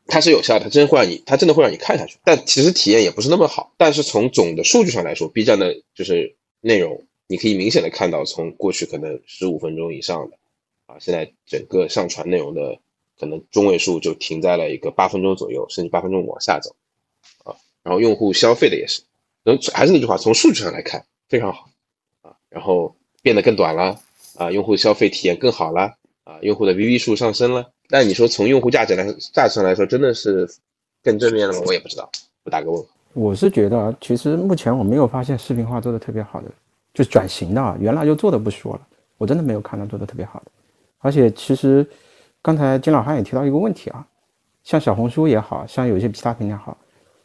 它是有效的，它真会让你，它真的会让你看下去，但其实体验也不是那么好。但是从总的数据上来说，B 站的就是内容，你可以明显的看到，从过去可能十五分钟以上的啊，现在整个上传内容的可能中位数就停在了一个八分钟左右，甚至八分钟往下走啊，然后用户消费的也是，能还是那句话，从数据上来看非常好啊，然后变得更短了啊，用户消费体验更好了啊，用户的 VV 数上升了。但你说从用户价值来价值上来说，真的是更正面了吗？我也不知道，我打个问号。我是觉得，其实目前我没有发现视频化做的特别好的，就转型的啊，原来就做的不说了，我真的没有看到做的特别好的。而且其实刚才金老汉也提到一个问题啊，像小红书也好像有些其他平台好，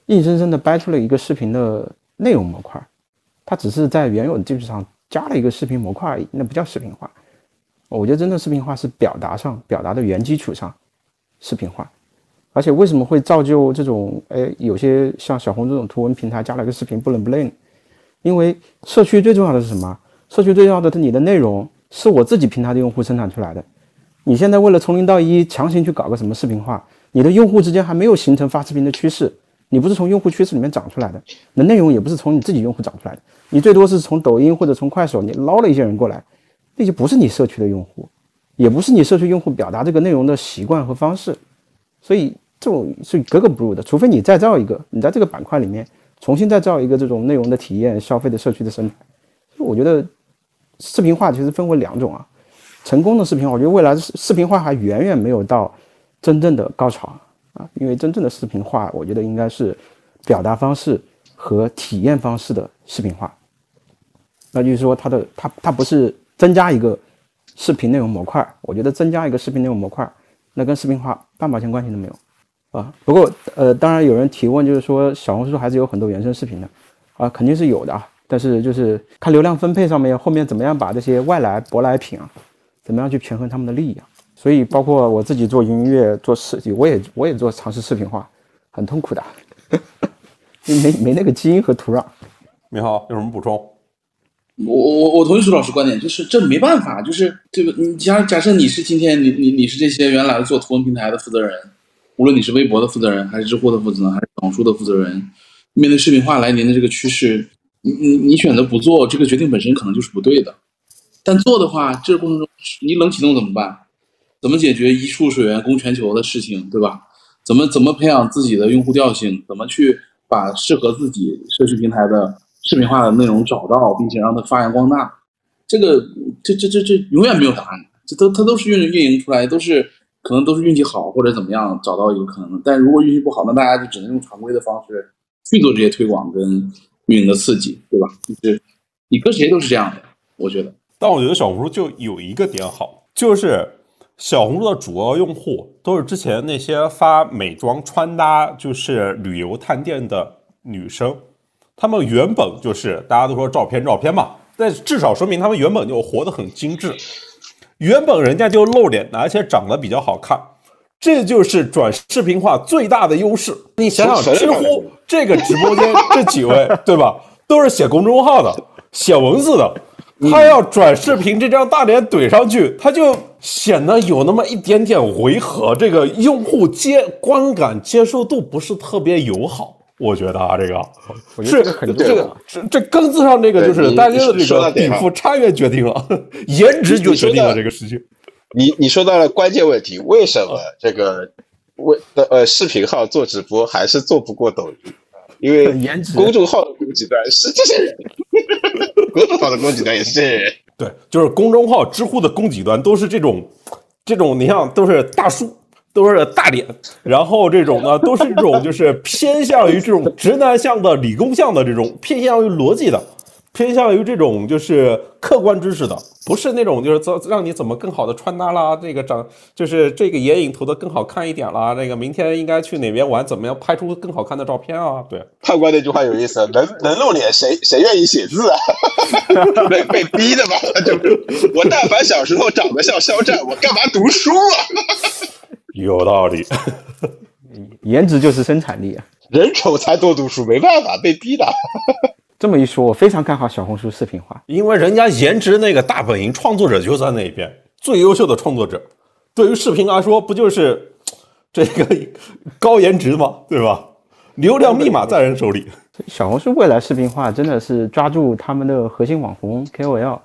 硬生生的掰出了一个视频的内容模块，它只是在原有的基础上加了一个视频模块而已，那不叫视频化。我觉得真正视频化是表达上表达的原基础上视频化。而且为什么会造就这种？哎，有些像小红这种图文平台加了个视频不伦不类？因为社区最重要的是什么？社区最重要的是你的内容是我自己平台的用户生产出来的。你现在为了从零到一强行去搞个什么视频化，你的用户之间还没有形成发视频的趋势，你不是从用户趋势里面长出来的，那内容也不是从你自己用户长出来的，你最多是从抖音或者从快手你捞了一些人过来，那就不是你社区的用户，也不是你社区用户表达这个内容的习惯和方式，所以。这种是格格不入的，除非你再造一个，你在这个板块里面重新再造一个这种内容的体验、消费的社区的生态。我觉得视频化其实分为两种啊，成功的视频，我觉得未来视视频化还远远没有到真正的高潮啊，因为真正的视频化，我觉得应该是表达方式和体验方式的视频化。那就是说，它的它它不是增加一个视频内容模块，我觉得增加一个视频内容模块，那跟视频化半毛钱关系都没有。啊，不过呃，当然有人提问，就是说小红书还是有很多原生视频的，啊，肯定是有的啊，但是就是看流量分配上面后面怎么样把这些外来舶来品啊，怎么样去平衡他们的利益啊。所以包括我自己做音乐做视，我也我也做尝试视频化，很痛苦的，(laughs) 没没那个基因和土壤。你好，有什么补充？我我我同意苏老师观点，就是这没办法，就是这个你假假设你是今天你你你是这些原来做图文平台的负责人。无论你是微博的负责人，还是知乎的负责人，还是小红书的负责人，面对视频化来临的这个趋势，你你你选择不做，这个决定本身可能就是不对的。但做的话，这个过程中你冷启动怎么办？怎么解决一处水源供全球的事情，对吧？怎么怎么培养自己的用户调性？怎么去把适合自己社区平台的视频化的内容找到，并且让它发扬光大？这个这这这这永远没有答案，这都它都是运运营出来，都是。可能都是运气好或者怎么样找到一个可能，但如果运气不好，那大家就只能用常规的方式去做这些推广跟运营的刺激，对吧？就是你跟谁都是这样的，我觉得。但我觉得小红书就有一个点好，就是小红书的主要用户都是之前那些发美妆穿搭、就是旅游探店的女生，她们原本就是大家都说照片照片嘛，但至少说明她们原本就活得很精致。原本人家就露脸，而且长得比较好看，这就是转视频化最大的优势。你想想，知乎这个直播间这几位，对吧？都是写公众号的，写文字的，他要转视频，这张大脸怼上去，他就显得有那么一点点违和，这个用户接观感接受度不是特别友好。我觉得啊，这个是这个这这根子上这个就是大家的这个禀赋差越决定了，颜值就决定了这个事情。你你说到了关键问题，为什么这个为的呃视频号做直播还是做不过抖音？因为 (laughs) 公众号的供给端是这些人，公众号的供给端也是。对，就是公众号、知乎的供给端都是这种这种，你像都是大叔。都是大脸，然后这种呢，都是这种就是偏向于这种直男向的、理工向的这种，偏向于逻辑的，偏向于这种就是客观知识的，不是那种就是怎让你怎么更好的穿搭啦，这个长就是这个眼影涂的更好看一点啦，那个明天应该去哪边玩，怎么样拍出更好看的照片啊？对，判官那句话有意思，能能露脸，谁谁愿意写字啊？(laughs) 被被逼的吧，就是我但凡小时候长得像肖战，我干嘛读书啊？(laughs) 有道理，颜值就是生产力啊！人丑才多读书，没办法，被逼的。这么一说，我非常看好小红书视频化，因为人家颜值那个大本营创作者就在那边，最优秀的创作者，对于视频来说，不就是这个高颜值吗？对吧？流量密码在人手里。小红书未来视频化真的是抓住他们的核心网红 KOL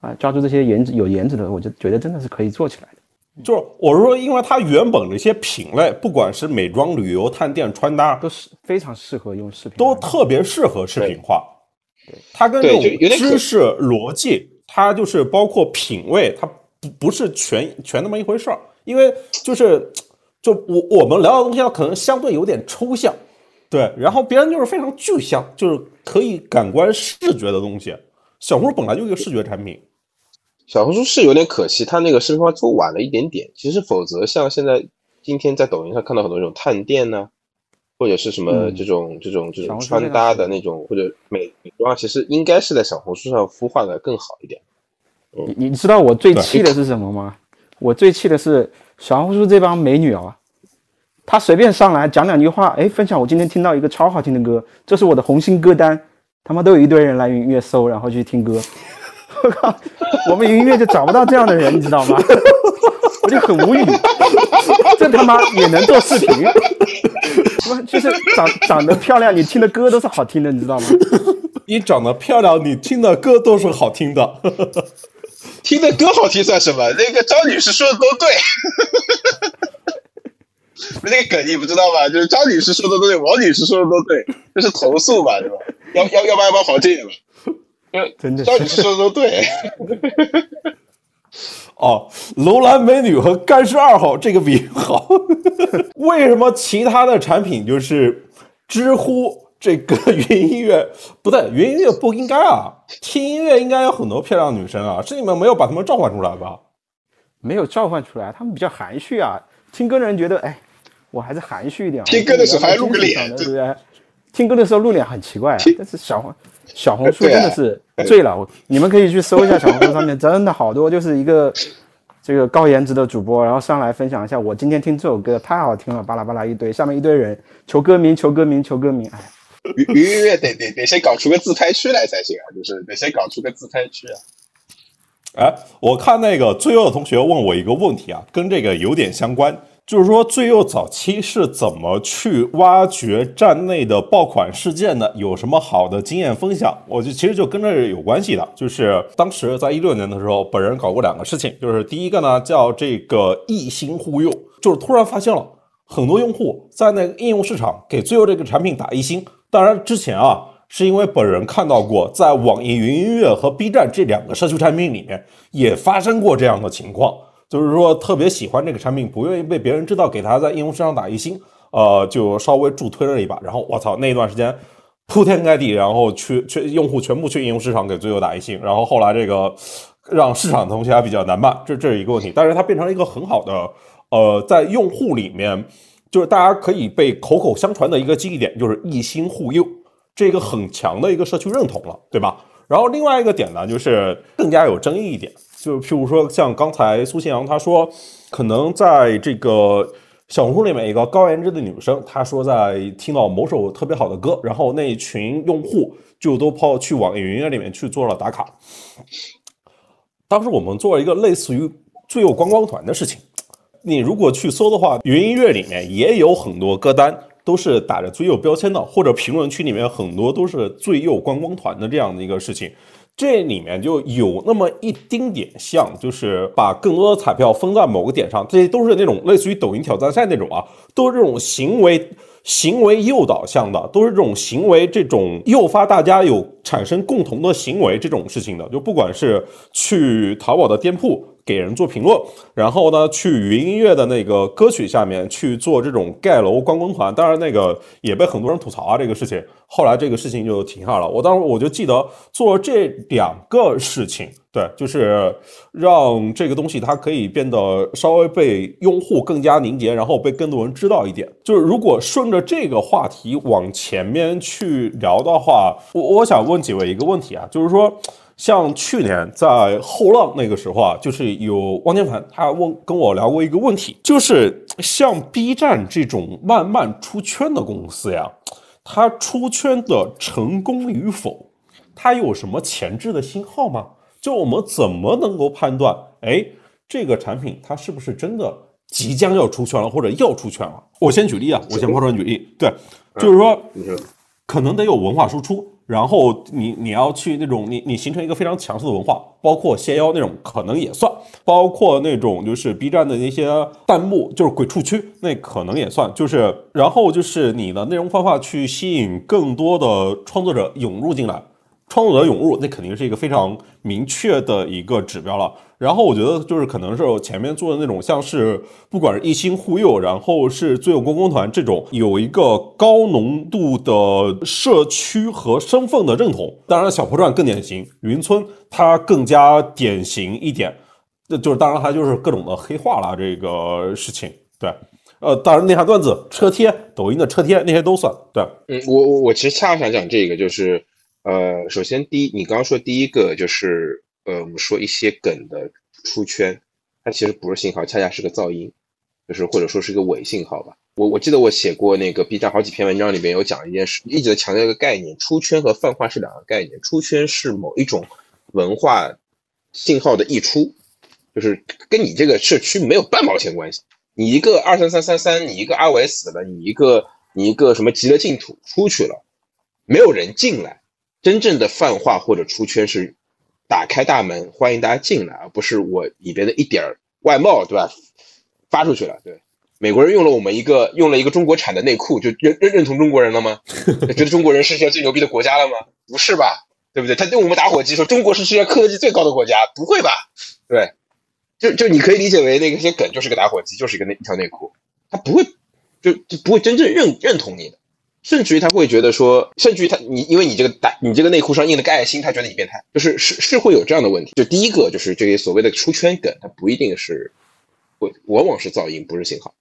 啊，抓住这些颜值有颜值的，我就觉得真的是可以做起来的。就是我是说，因为它原本的一些品类，不管是美妆、旅游、探店、穿搭，都是非常适合用视频，都特别适合视频化。它跟这种知识逻辑，它就是包括品味，它不不是全全那么一回事儿。因为就是就我我们聊的东西，它可能相对有点抽象，对，然后别人就是非常具象，就是可以感官视觉的东西。小红书本来就是一个视觉产品，小红书是有点可惜，它那个视频化做晚了一点点。其实否则像现在今天在抖音上看到很多这种探店呢、或者是什么嗯这种、这种这种穿搭的那种或者美美妆啊，其实应该是在小红书上孵化的更好一点。你你知道我最气的是什么吗？我最气的是小红书这帮美女啊，她随便上来讲两句话，哎，分享我今天听到一个超好听的歌，这是我的红心歌单，他妈都有一堆人来云音乐搜，然后去听歌。(laughs) 我靠，我们云音乐就找不到这样的人，你知道吗？(laughs) 我就很无语，这他妈也能做视频？什么就是长长得漂亮，你听的歌都是好听的，你知道吗？(laughs) 你长得漂亮，你听的歌都是好听的。(laughs) 听的歌好听算什么？那个张女士说的都对。(laughs) 那个梗你不知道吧？就是张女士说的都对，王女士说的都对，这是投诉嘛，对吧？要要要不然要不然跑这个吧？真的张女士说的都对。哦，楼兰美女和干尸二号这个比喻好。(laughs) 为什么其他的产品就是知乎这个 (laughs) 云音乐不对？云音乐不应该啊，听音乐应该有很多漂亮女生啊，是你们没有把她们召唤出来吧？没有召唤出来，他们比较含蓄啊。听歌的人觉得，哎，我还是含蓄一点。听歌的时候还要露个脸对不对？听歌的时候露脸很奇怪啊。但是小红小红书真的是醉了，我你们可以去搜一下小红书上面真的好多，就是一个 (laughs) 这个高颜值的主播，然后上来分享一下，我今天听这首歌太好听了，巴拉巴拉一堆，下面一堆人求歌名，求歌名，求歌名，哎，(laughs) 于于音乐得得得先搞出个自拍区来才行啊，就是得先搞出个自拍区啊。哎，我看那个最右的同学问我一个问题啊，跟这个有点相关，就是说最右早期是怎么去挖掘站内的爆款事件的？有什么好的经验分享？我就其实就跟这有关系的，就是当时在一六年的时候，本人搞过两个事情，就是第一个呢叫这个一心忽悠，就是突然发现了很多用户在那个应用市场给最右这个产品打一星，当然之前啊。是因为本人看到过，在网易云音乐和 B 站这两个社区产品里面也发生过这样的情况，就是说特别喜欢这个产品，不愿意被别人知道，给他在应用市场打一星，呃，就稍微助推了一把。然后我操，那一段时间铺天盖地，然后去去用户全部去应用市场给最后打一星，然后后来这个让市场的东西还比较难办，这这是一个问题。但是它变成了一个很好的，呃，在用户里面就是大家可以被口口相传的一个记忆点，就是一心护佑。这个很强的一个社区认同了，对吧？然后另外一个点呢，就是更加有争议一点，就譬如说像刚才苏信阳他说，可能在这个小红书里面一个高颜值的女生，她说在听到某首特别好的歌，然后那一群用户就都跑去网易云音乐里面去做了打卡。当时我们做了一个类似于最右观光团的事情，你如果去搜的话，云音乐里面也有很多歌单。都是打着最右标签的，或者评论区里面很多都是最右观光团的这样的一个事情，这里面就有那么一丁点像，就是把更多的彩票封在某个点上，这些都是那种类似于抖音挑战赛那种啊，都是这种行为行为诱导向的，都是这种行为这种诱发大家有产生共同的行为这种事情的，就不管是去淘宝的店铺。给人做评论，然后呢，去云音乐的那个歌曲下面去做这种盖楼观光团，当然那个也被很多人吐槽啊，这个事情。后来这个事情就停下了。我当时我就记得做这两个事情，对，就是让这个东西它可以变得稍微被用户更加凝结，然后被更多人知道一点。就是如果顺着这个话题往前面去聊的话，我我想问几位一个问题啊，就是说。像去年在后浪那个时候啊，就是有汪建凡他问跟我聊过一个问题，就是像 B 站这种慢慢出圈的公司呀，它出圈的成功与否，它有什么前置的信号吗？就我们怎么能够判断，哎，这个产品它是不是真的即将要出圈了，或者要出圈了？我先举例啊，我先抛砖举例，对，就是说。可能得有文化输出，然后你你要去那种你你形成一个非常强势的文化，包括仙妖那种可能也算，包括那种就是 B 站的那些弹幕，就是鬼畜区那可能也算，就是然后就是你的内容方法去吸引更多的创作者涌入进来。创作者涌入，那肯定是一个非常明确的一个指标了。然后我觉得就是可能是前面做的那种，像是不管是一心护佑，然后是罪恶公公团这种，有一个高浓度的社区和身份的认同。当然，小破传更典型，云村它更加典型一点。那就是当然它就是各种的黑化了这个事情。对，呃，当然内涵段子、车贴、抖音的车贴那些都算。对，嗯，我我我其实恰恰想讲这个就是。呃，首先第一，你刚刚说第一个就是，呃，我们说一些梗的出圈，它其实不是信号，恰恰是个噪音，就是或者说是一个伪信号吧。我我记得我写过那个 B 站好几篇文章里边有讲一件事，一直在强调一个概念，出圈和泛化是两个概念。出圈是某一种文化信号的溢出，就是跟你这个社区没有半毛钱关系。你一个二三三三三，你一个阿维死了，你一个你一个什么极乐净土出去了，没有人进来。真正的泛化或者出圈是打开大门，欢迎大家进来，而不是我里边的一点外贸，对吧？发出去了，对。美国人用了我们一个用了一个中国产的内裤，就认认认同中国人了吗？(laughs) 觉得中国人是世界最牛逼的国家了吗？不是吧？对不对？他对我们打火机说中国是世界科技最高的国家，不会吧？对，就就你可以理解为那个些梗就是个打火机，就是一个那一条内裤，他不会就就不会真正认认同你的。甚至于他会觉得说，甚至于他你因为你这个打你这个内裤上印了个爱心，他觉得你变态，就是是是会有这样的问题。就第一个就是这些所谓的出圈梗，它不一定是，会往往是噪音，不是信号。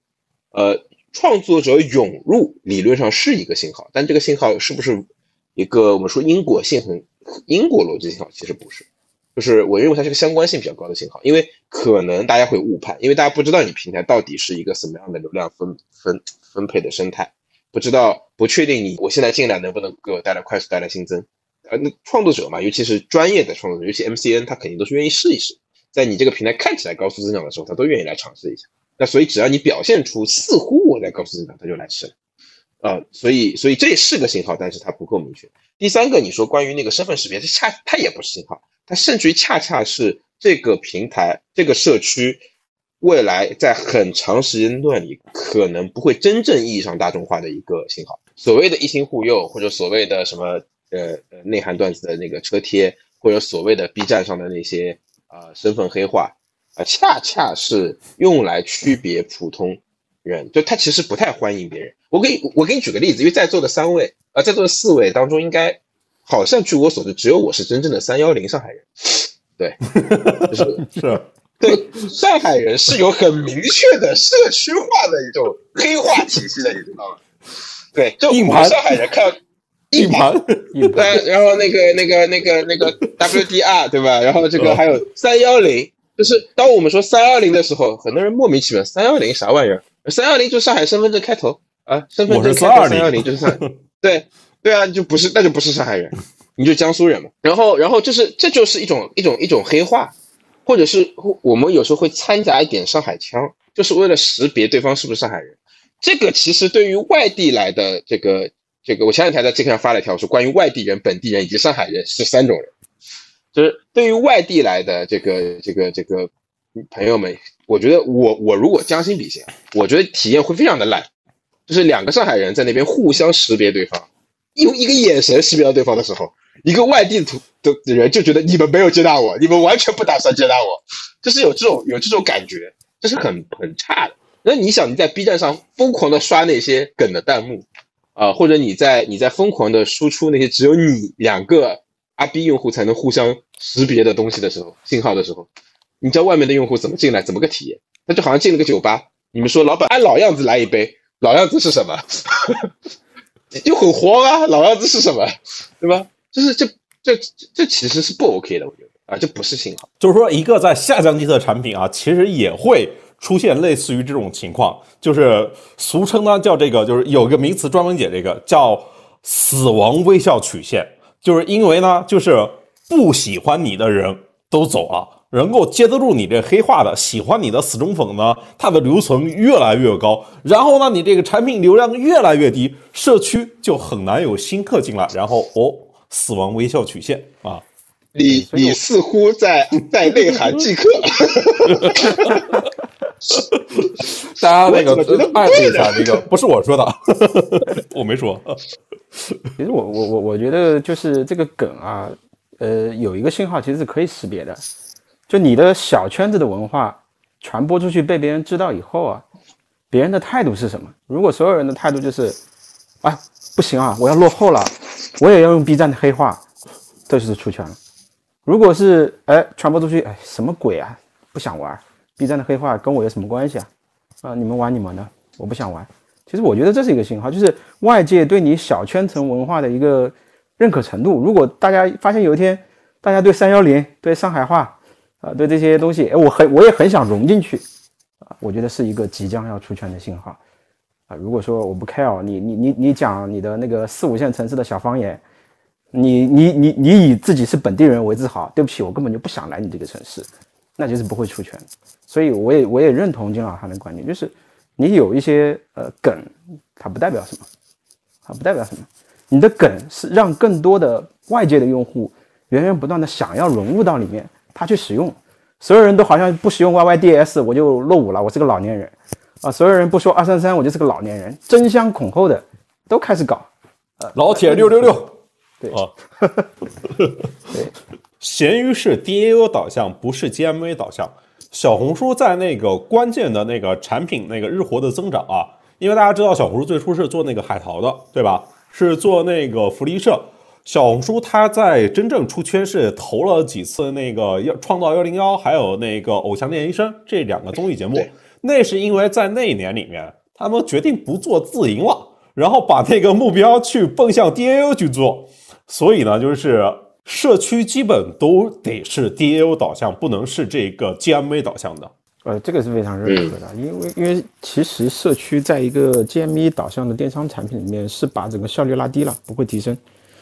呃，创作者涌入理论上是一个信号，但这个信号是不是一个我们说因果性很因果逻辑信号，其实不是。就是我认为它是个相关性比较高的信号，因为可能大家会误判，因为大家不知道你平台到底是一个什么样的流量分分分配的生态。不知道，不确定你我现在进来能不能给我带来快速带来新增？呃，那创作者嘛，尤其是专业的创作者，尤其 MCN，他肯定都是愿意试一试，在你这个平台看起来高速增长的时候，他都愿意来尝试一下。那所以只要你表现出似乎我在高速增长，他就来试了。呃，所以所以这是个信号，但是它不够明确。第三个，你说关于那个身份识别，它恰它也不是信号，它甚至于恰恰是这个平台这个社区。未来在很长时间段里，可能不会真正意义上大众化的一个信号。所谓的“一心护佑”或者所谓的什么呃呃内涵段子的那个车贴，或者所谓的 B 站上的那些啊身份黑化啊，恰恰是用来区别普通人，就他其实不太欢迎别人。我给你我给你举个例子，因为在座的三位啊，在座的四位当中，应该好像据我所知，只有我是真正的三幺零上海人。对，(laughs) 是是。对，上海人是有很明确的社区化的一种黑化体系的，你知道吗？对，就我们上海人看硬盘，对，然后那个那个那个那个 WDR 对吧？然后这个还有三幺零，就是当我们说三幺零的时候，很多人莫名其妙，三幺零啥玩意儿？三幺零就是上海身份证开头啊，身份证开头三幺零就是上，对对啊，就不是那就不是上海人，你就江苏人嘛。然后然后就是这就是一种一种一种黑化。或者是我们有时候会掺杂一点上海腔，就是为了识别对方是不是上海人。这个其实对于外地来的这个这个，我前两天在这个上发了一条说，关于外地人、本地人以及上海人是三种人。就是对于外地来的这个这个这个朋友们，我觉得我我如果将心比心，我觉得体验会非常的烂。就是两个上海人在那边互相识别对方，用一个眼神识别到对方的时候。一个外地的的人就觉得你们没有接纳我，你们完全不打算接纳我，就是有这种有这种感觉，这是很很差的。那你想你在 B 站上疯狂的刷那些梗的弹幕啊，或者你在你在疯狂的输出那些只有你两个阿 B 用户才能互相识别的东西的时候，信号的时候，你叫外面的用户怎么进来，怎么个体验？那就好像进了个酒吧，你们说老板按老样子来一杯，老样子是什么？(laughs) 就很慌啊，老样子是什么？对吧？就是这这这其实是不 OK 的，我觉得啊，这不是信号。就是说，一个在下降期的产品啊，其实也会出现类似于这种情况，就是俗称呢叫这个，就是有一个名词专门解这个，叫死亡微笑曲线。就是因为呢，就是不喜欢你的人都走了，能够接得住你这黑化的，喜欢你的死忠粉呢，它的留存越来越高。然后呢，你这个产品流量越来越低，社区就很难有新客进来。然后哦。死亡微笑曲线啊。你你似乎在 (laughs) 在内涵即刻。(laughs) 大家那个艾特一下，那个不是我说的，(laughs) 我没说。其实我我我我觉得就是这个梗啊，呃，有一个信号其实是可以识别的，就你的小圈子的文化传播出去被别人知道以后啊，别人的态度是什么？如果所有人的态度就是，哎，不行啊，我要落后了，我也要用 B 站的黑话，这就是出圈了。如果是哎传播出去，哎什么鬼啊，不想玩。B 站的黑话跟我有什么关系啊？啊，你们玩你们的，我不想玩。其实我觉得这是一个信号，就是外界对你小圈层文化的一个认可程度。如果大家发现有一天，大家对三幺零、对上海话啊、对这些东西，哎，我很我也很想融进去啊，我觉得是一个即将要出圈的信号如果说我不 care 你，你你你讲你的那个四五线城市的小方言，你你你你以自己是本地人为自豪，对不起，我根本就不想来你这个城市，那就是不会出圈。所以我也我也认同金老汉的观点，就是你有一些呃梗，它不代表什么，它不代表什么。你的梗是让更多的外界的用户源源不断的想要融入到里面，他去使用。所有人都好像不使用 YYDS 我就落伍了，我是个老年人啊！所有人不说二三三我就是个老年人，争相恐后的都开始搞。呃，老铁六六六，对啊，(laughs) 对，闲鱼是 DAU 导向，不是 GMV 导向。小红书在那个关键的那个产品那个日活的增长啊，因为大家知道小红书最初是做那个海淘的，对吧？是做那个福利社。小红书它在真正出圈是投了几次那个要创造幺零幺，还有那个偶像练习生这两个综艺节目。那是因为在那一年里面，他们决定不做自营了，然后把那个目标去奔向 DAU 去做，所以呢，就是。社区基本都得是 DAU 导向，不能是这个 GMV 导向的。呃，这个是非常认可的，因为因为其实社区在一个 GMV 导向的电商产品里面，是把整个效率拉低了，不会提升。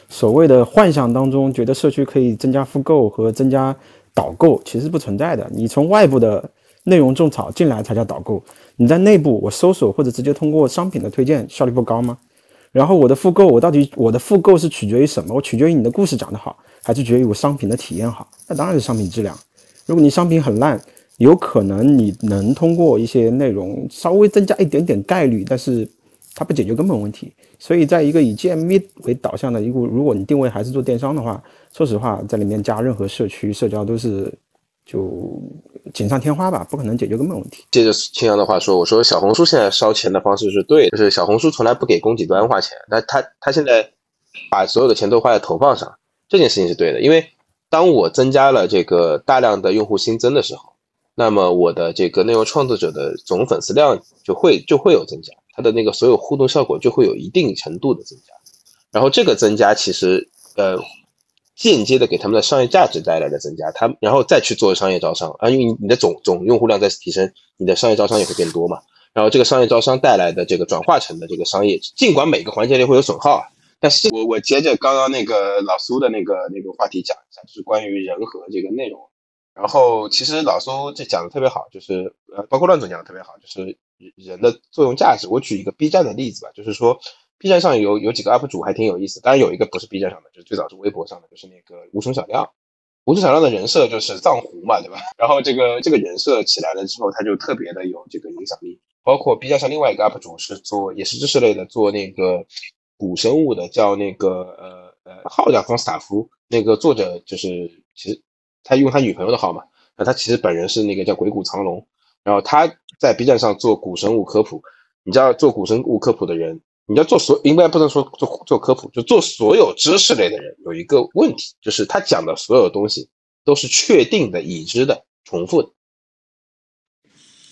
所谓的幻想当中，觉得社区可以增加复购和增加导购，其实不存在的。你从外部的内容种草进来才叫导购，你在内部我搜索或者直接通过商品的推荐，效率不高吗？然后我的复购，我到底我的复购是取决于什么？我取决于你的故事讲得好。还是取决于我商品的体验好，那当然是商品质量。如果你商品很烂，有可能你能通过一些内容稍微增加一点点概率，但是它不解决根本问题。所以，在一个以 GMV 为导向的一个，如果你定位还是做电商的话，说实话，在里面加任何社区社交都是就锦上添花吧，不可能解决根本问题。接着青阳的话说，我说小红书现在烧钱的方式是对，就是小红书从来不给供给端花钱，那他他现在把所有的钱都花在投放上。这件事情是对的，因为当我增加了这个大量的用户新增的时候，那么我的这个内容创作者的总粉丝量就会就会有增加，它的那个所有互动效果就会有一定程度的增加，然后这个增加其实呃间接的给他们的商业价值带来的增加，他然后再去做商业招商啊，因为你的总总用户量在提升，你的商业招商也会变多嘛，然后这个商业招商带来的这个转化成的这个商业，尽管每个环节里会有损耗啊。但是我我接着刚刚那个老苏的那个那个话题讲一下，就是关于人和这个内容。然后其实老苏这讲的特别好，就是呃，包括乱总讲的特别好，就是人的作用价值。我举一个 B 站的例子吧，就是说 B 站上有有几个 UP 主还挺有意思，当然有一个不是 B 站上的，就是最早是微博上的，就是那个无穷小亮。无穷小亮的人设就是藏狐嘛，对吧？(laughs) 然后这个这个人设起来了之后，他就特别的有这个影响力。包括 B 站上另外一个 UP 主是做也是知识类的，做那个。古生物的叫那个呃呃号叫方斯塔夫，那个作者就是其实他用他女朋友的号嘛，那他其实本人是那个叫鬼谷藏龙，然后他在 B 站上做古生物科普，你知道做古生物科普的人，你要做所应该不能说做做科普，就做所有知识类的人有一个问题，就是他讲的所有东西都是确定的、已知的、重复的，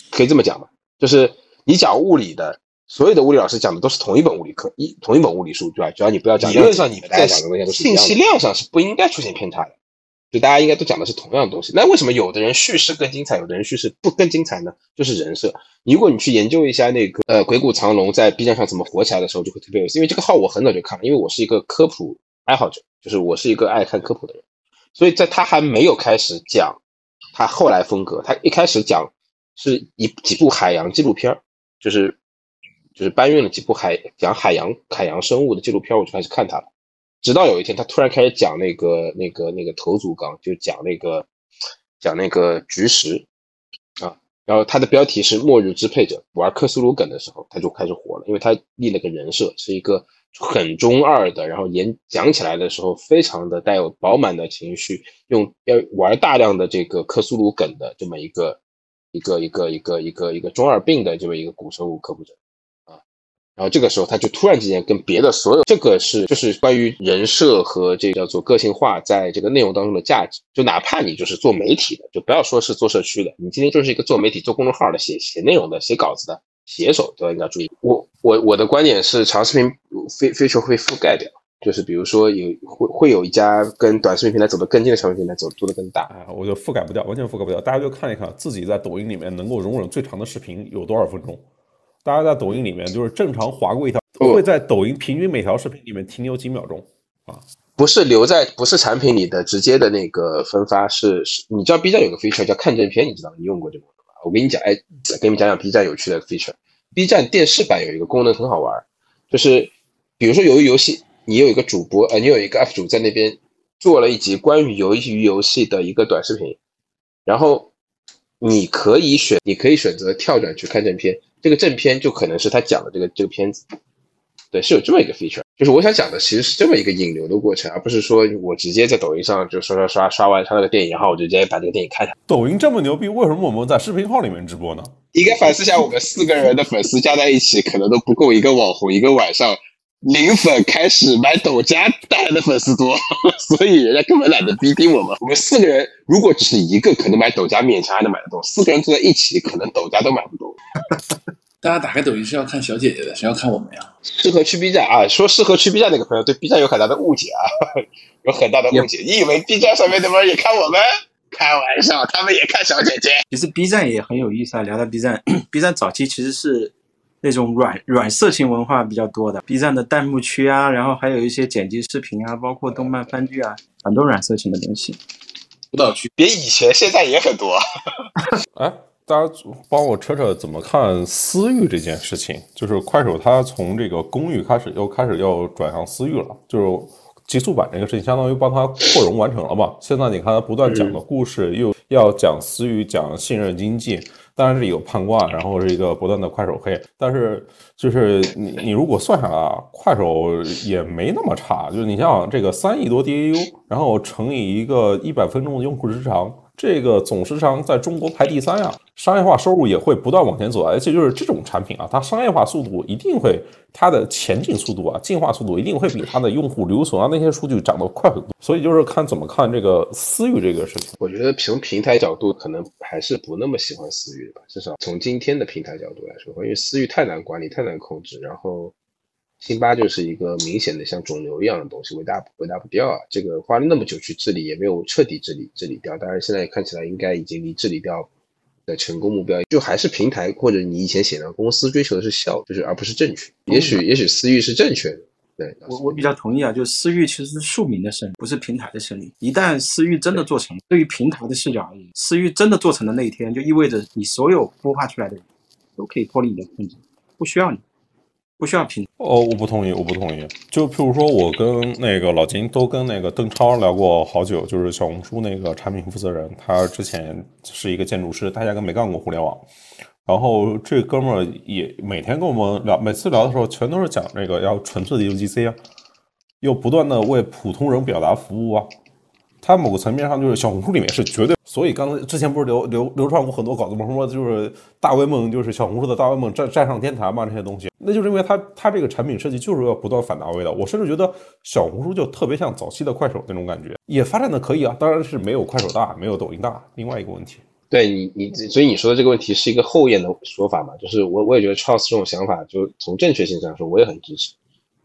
可以这么讲吧？就是你讲物理的。所有的物理老师讲的都是同一本物理课，一同一本物理书，对吧？只要你不要讲。理论上，你们在信息量上是不应该出现偏差的，就大家应该都讲的是同样的东西。那为什么有的人叙事更精彩，有的人叙事不更精彩呢？就是人设。如果你去研究一下那个呃鬼谷藏龙在 B 站上怎么火起来的时候，就会特别有意思。因为这个号我很早就看了，因为我是一个科普爱好者，就是我是一个爱看科普的人，所以在他还没有开始讲他后来风格，他一开始讲是一几部海洋纪录片儿就是。就是搬运了几部海讲海洋海洋生物的纪录片，我就开始看他了。直到有一天，他突然开始讲那个那个那个头足纲，就讲那个讲那个菊石啊，然后他的标题是“末日支配者”，玩克苏鲁梗的时候，他就开始火了，因为他立了个人设，是一个很中二的，然后演讲起来的时候非常的带有饱满的情绪，用要玩大量的这个克苏鲁梗的这么一个一个一个一个一个一个中二病的这么一个古生物科普者。然后这个时候，他就突然之间跟别的所有，这个是就是关于人设和这叫做个性化在这个内容当中的价值。就哪怕你就是做媒体的，就不要说是做社区的，你今天就是一个做媒体、做公众号的、写写内容的、写稿子的写手，都应该注意。我我我的观点是，长视频非非常会覆盖掉，就是比如说有会会有一家跟短视频平台走得更近的长视频平台走做得更大。啊，我就覆盖不掉，完全覆盖不掉。大家就看一看自己在抖音里面能够容忍最长的视频有多少分钟。大家在抖音里面就是正常划过一条，会在抖音平均每条视频里面停留几秒钟啊？不是留在不是产品里的直接的那个分发，是是，你知道 B 站有个 feature 叫看正片，你知道？你用过这个吗？我跟你讲，哎，给你们讲讲 B 站有趣的 feature。B 站电视版有一个功能很好玩，就是比如说由于游戏，你有一个主播，呃，你有一个 UP 主在那边做了一集关于鱿鱼游戏的一个短视频，然后你可以选，你可以选择跳转去看正片。这个正片就可能是他讲的这个这个片子，对，是有这么一个 feature，就是我想讲的其实是这么一个引流的过程，而不是说我直接在抖音上就刷刷刷刷完他那个电影，然后我就直接把这个电影看下。抖音这么牛逼，为什么我们在视频号里面直播呢？应该反思下，我们四个人的粉丝加在一起，可能都不够一个网红一个晚上零粉开始买抖加带来的粉丝多，(laughs) 所以人家根本懒得逼逼我们。我们四个人如果只是一个，可能买抖加勉强还能买得动；四个人坐在一起，可能抖加都买不动。(laughs) 大家打开抖音是要看小姐姐的，谁要看我们呀？适合去 B 站啊！说适合去 B 站那个朋友对 B 站有很大的误解啊，(laughs) 有很大的误解。你以为 B 站上面的人也看我们？开玩笑，他们也看小姐姐。其实 B 站也很有意思啊。聊到 B 站，(coughs) B 站早期其实是那种软软色情文化比较多的。B 站的弹幕区啊，然后还有一些剪辑视频啊，包括动漫番剧啊，很多软色情的东西。舞蹈区别以前现在也很多。哎。(laughs) 大家帮我扯扯怎么看私域这件事情？就是快手它从这个公域开始，又开始要转向私域了，就是极速版这个事情，相当于帮它扩容完成了嘛。现在你看它不断讲的故事，又要讲私域，讲信任经济，当然是有判官，然后是一个不断的快手黑。但是就是你你如果算下来，快手也没那么差，就是你像这个三亿多 DAU，然后乘以一个一百分钟的用户时长。这个总时长在中国排第三啊，商业化收入也会不断往前走，而且就是这种产品啊，它商业化速度一定会，它的前进速度啊，进化速度一定会比它的用户留存啊那些数据涨得快很多。所以就是看怎么看这个私域这个事情。我觉得从平台角度，可能还是不那么喜欢私域的吧，至少从今天的平台角度来说，因为私域太难管理，太难控制，然后。辛巴就是一个明显的像肿瘤一样的东西，回答回答不掉啊！这个花了那么久去治理，也没有彻底治理治理掉。当然，现在看起来应该已经离治理掉的成功目标，就还是平台或者你以前写的公司追求的是效，就是而不是正确。也许也许私域是正确的。对我我比较同意啊，就私域其实是庶民的胜利，不是平台的胜利。一旦私域真的做成，对于平台的视角而言，私域真的做成的那一天，就意味着你所有孵化出来的人都可以脱离你的控制，不需要你。不需要评哦，我不同意，我不同意。就譬如说，我跟那个老金都跟那个邓超聊过好久，就是小红书那个产品负责人，他之前是一个建筑师，他压根没干过互联网。然后这哥们儿也每天跟我们聊，每次聊的时候全都是讲这个要纯粹的 UGC 啊，又不断的为普通人表达服务啊。他某个层面上就是小红书里面是绝对，所以刚才之前不是流流流传过很多稿子吗？什么就是大 V 梦，就是小红书的大 V 梦站站上天台嘛，这些东西，那就是因为它它这个产品设计就是要不断反大 V 的。我甚至觉得小红书就特别像早期的快手那种感觉，也发展的可以啊，当然是没有快手大，没有抖音大。另外一个问题，对你你所以你说的这个问题是一个后验的说法嘛？就是我我也觉得 Charles 这种想法，就从正确性上说，我也很支持。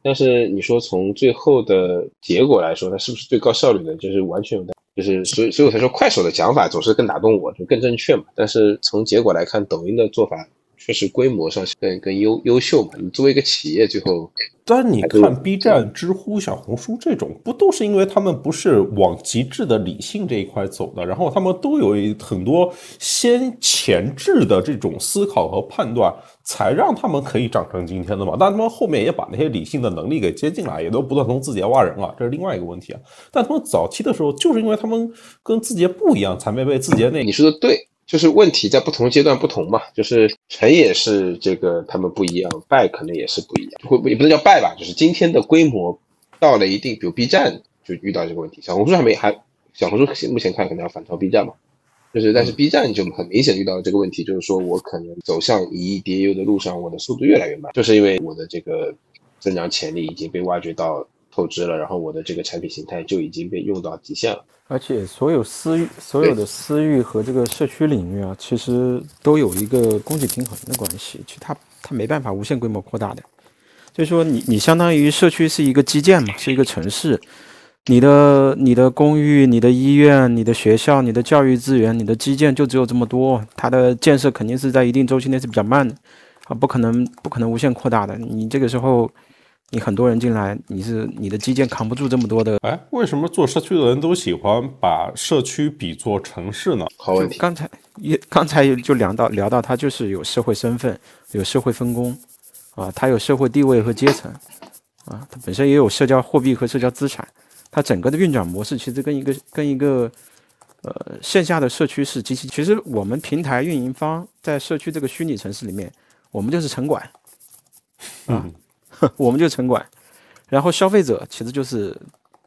但是你说从最后的结果来说，它是不是最高效率的？就是完全有待，就是所以所以我才说快手的讲法总是更打动我，就更正确嘛。但是从结果来看，抖音的做法确实规模上更更优优秀嘛。你作为一个企业，最后但你看 B 站、知乎、小红书这种，不都是因为他们不是往极致的理性这一块走的，然后他们都有很多先前置的这种思考和判断，才让他们可以长成今天的嘛？但他们后面也把那些理性的能力给接进来，也都不断从字节挖人了，这是另外一个问题啊。但他们早期的时候，就是因为他们跟字节不一样，才没被字节那你说的对，就是问题在不同阶段不同嘛，就是成也是这个他们不一样，败可能也是不一样，会也不能叫败吧，就是今天的规模到了一定，比如 B 站就遇到这个问题，小红书还没还小红书目前看可能要反超 B 站嘛，就是但是 B 站就很明显遇到这个问题，就是说我可能走向一亿 DAU 的路上，我的速度越来越慢，就是因为我的这个增长潜力已经被挖掘到透支了，然后我的这个产品形态就已经被用到极限了。而且所有私域、所有的私域和这个社区领域啊，其实都有一个供给平衡的关系。其实它它没办法无限规模扩大的，就是说你你相当于社区是一个基建嘛，是一个城市，你的你的公寓、你的医院、你的学校、你的教育资源、你的基建就只有这么多，它的建设肯定是在一定周期内是比较慢的啊，不可能不可能无限扩大的。你这个时候。你很多人进来，你是你的基建扛不住这么多的。哎，为什么做社区的人都喜欢把社区比作城市呢？好问题。刚才也刚才就聊到聊到，他就是有社会身份，有社会分工，啊，他有社会地位和阶层，啊，它本身也有社交货币和社交资产，它整个的运转模式其实跟一个跟一个呃线下的社区是极其。其实我们平台运营方在社区这个虚拟城市里面，我们就是城管，啊。(laughs) 我们就城管，然后消费者其实就是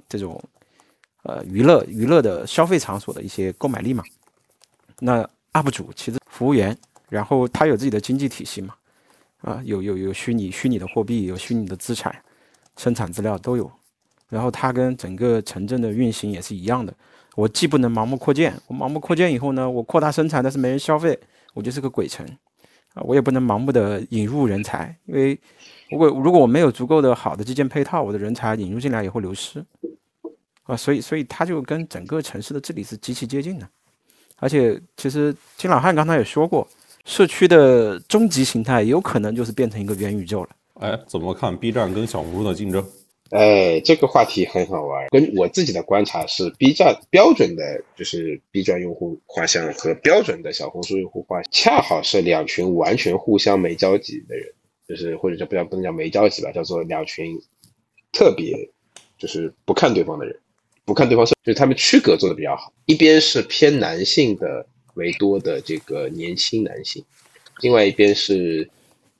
这种呃娱乐娱乐的消费场所的一些购买力嘛。那 UP 主其实服务员，然后他有自己的经济体系嘛，啊有有有虚拟虚拟的货币，有虚拟的资产，生产资料都有。然后它跟整个城镇的运行也是一样的。我既不能盲目扩建，我盲目扩建以后呢，我扩大生产，但是没人消费，我就是个鬼城啊！我也不能盲目的引入人才，因为。如果如果我没有足够的好的基建配套，我的人才引入进来也会流失，啊，所以所以它就跟整个城市的治理是极其接近的，而且其实金老汉刚才也说过，社区的终极形态有可能就是变成一个元宇宙了。哎，怎么看 B 站跟小红书的竞争？哎，这个话题很好玩。跟我自己的观察是，B 站标准的就是 B 站用户画像和标准的小红书用户画像，恰好是两群完全互相没交集的人。就是或者叫不叫不能叫没交集吧，叫做两群特别就是不看对方的人，不看对方是就是他们区隔做的比较好。一边是偏男性的为多的这个年轻男性，另外一边是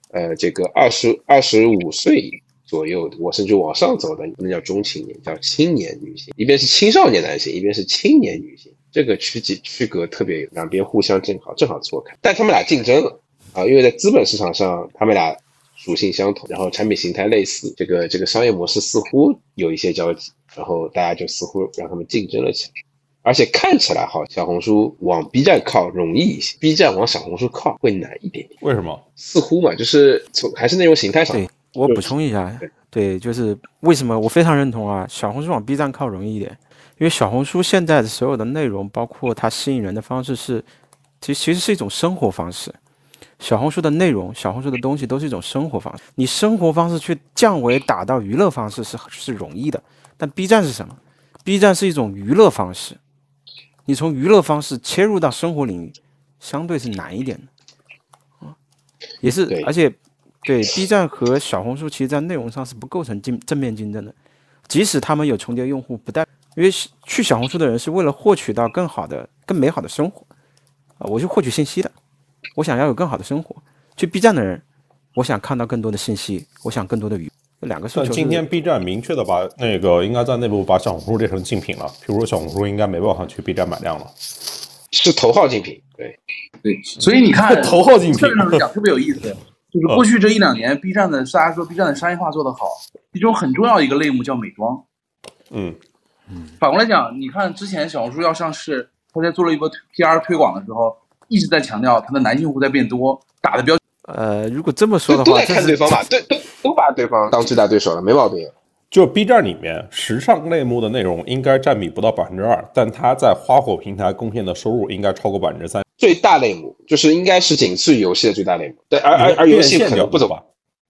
呃这个二十二十五岁左右，我甚至往上走的，不能叫中青年，叫青年女性。一边是青少年男性，一边是青年女性，这个区级区隔特别，两边互相正好正好错开。但他们俩竞争了啊，因为在资本市场上，他们俩。属性相同，然后产品形态类似，这个这个商业模式似乎有一些交集，然后大家就似乎让他们竞争了起来，而且看起来哈，小红书往 B 站靠容易一些，B 站往小红书靠会难一点点。为什么？似乎嘛，就是从还是内容形态上。对我补充一下，对，就是为什么我非常认同啊，小红书往 B 站靠容易一点，因为小红书现在的所有的内容，包括它吸引人的方式是，其其实是一种生活方式。小红书的内容，小红书的东西都是一种生活方式。你生活方式去降维打到娱乐方式是是容易的，但 B 站是什么？B 站是一种娱乐方式，你从娱乐方式切入到生活领域，相对是难一点的啊，也是，而且对 B 站和小红书，其实在内容上是不构成竞正面竞争的，即使他们有重叠用户，不代因为去小红书的人是为了获取到更好的、更美好的生活啊，我去获取信息的。我想要有更好的生活，去 B 站的人，我想看到更多的信息，我想更多的语，两个诉求。今天 B 站明确的把那个应该在内部把小红书列成竞品了，比如说小红书应该没办法去 B 站买量了，是头号竞品。对对，所以你看 (laughs) 头号竞品，讲特别有意思，(laughs) 就是过去这一两年 B 站的大家说 B 站的商业化做得好，其中很重要一个类目叫美妆。嗯嗯，反过来讲，你看之前小红书要上市，他在做了一波 PR 推广的时候。一直在强调他的男性用户在变多，打的标呃，如果这么说的话，都在看对方吧，对，都都把对方当最大对手了，没毛病。就 B 站里面时尚类目的内容应该占比不到百分之二，但它在花火平台贡献的收入应该超过百分之三。最大类目，就是应该是仅次于游戏的最大类目。对，而而而游戏可能不走吧，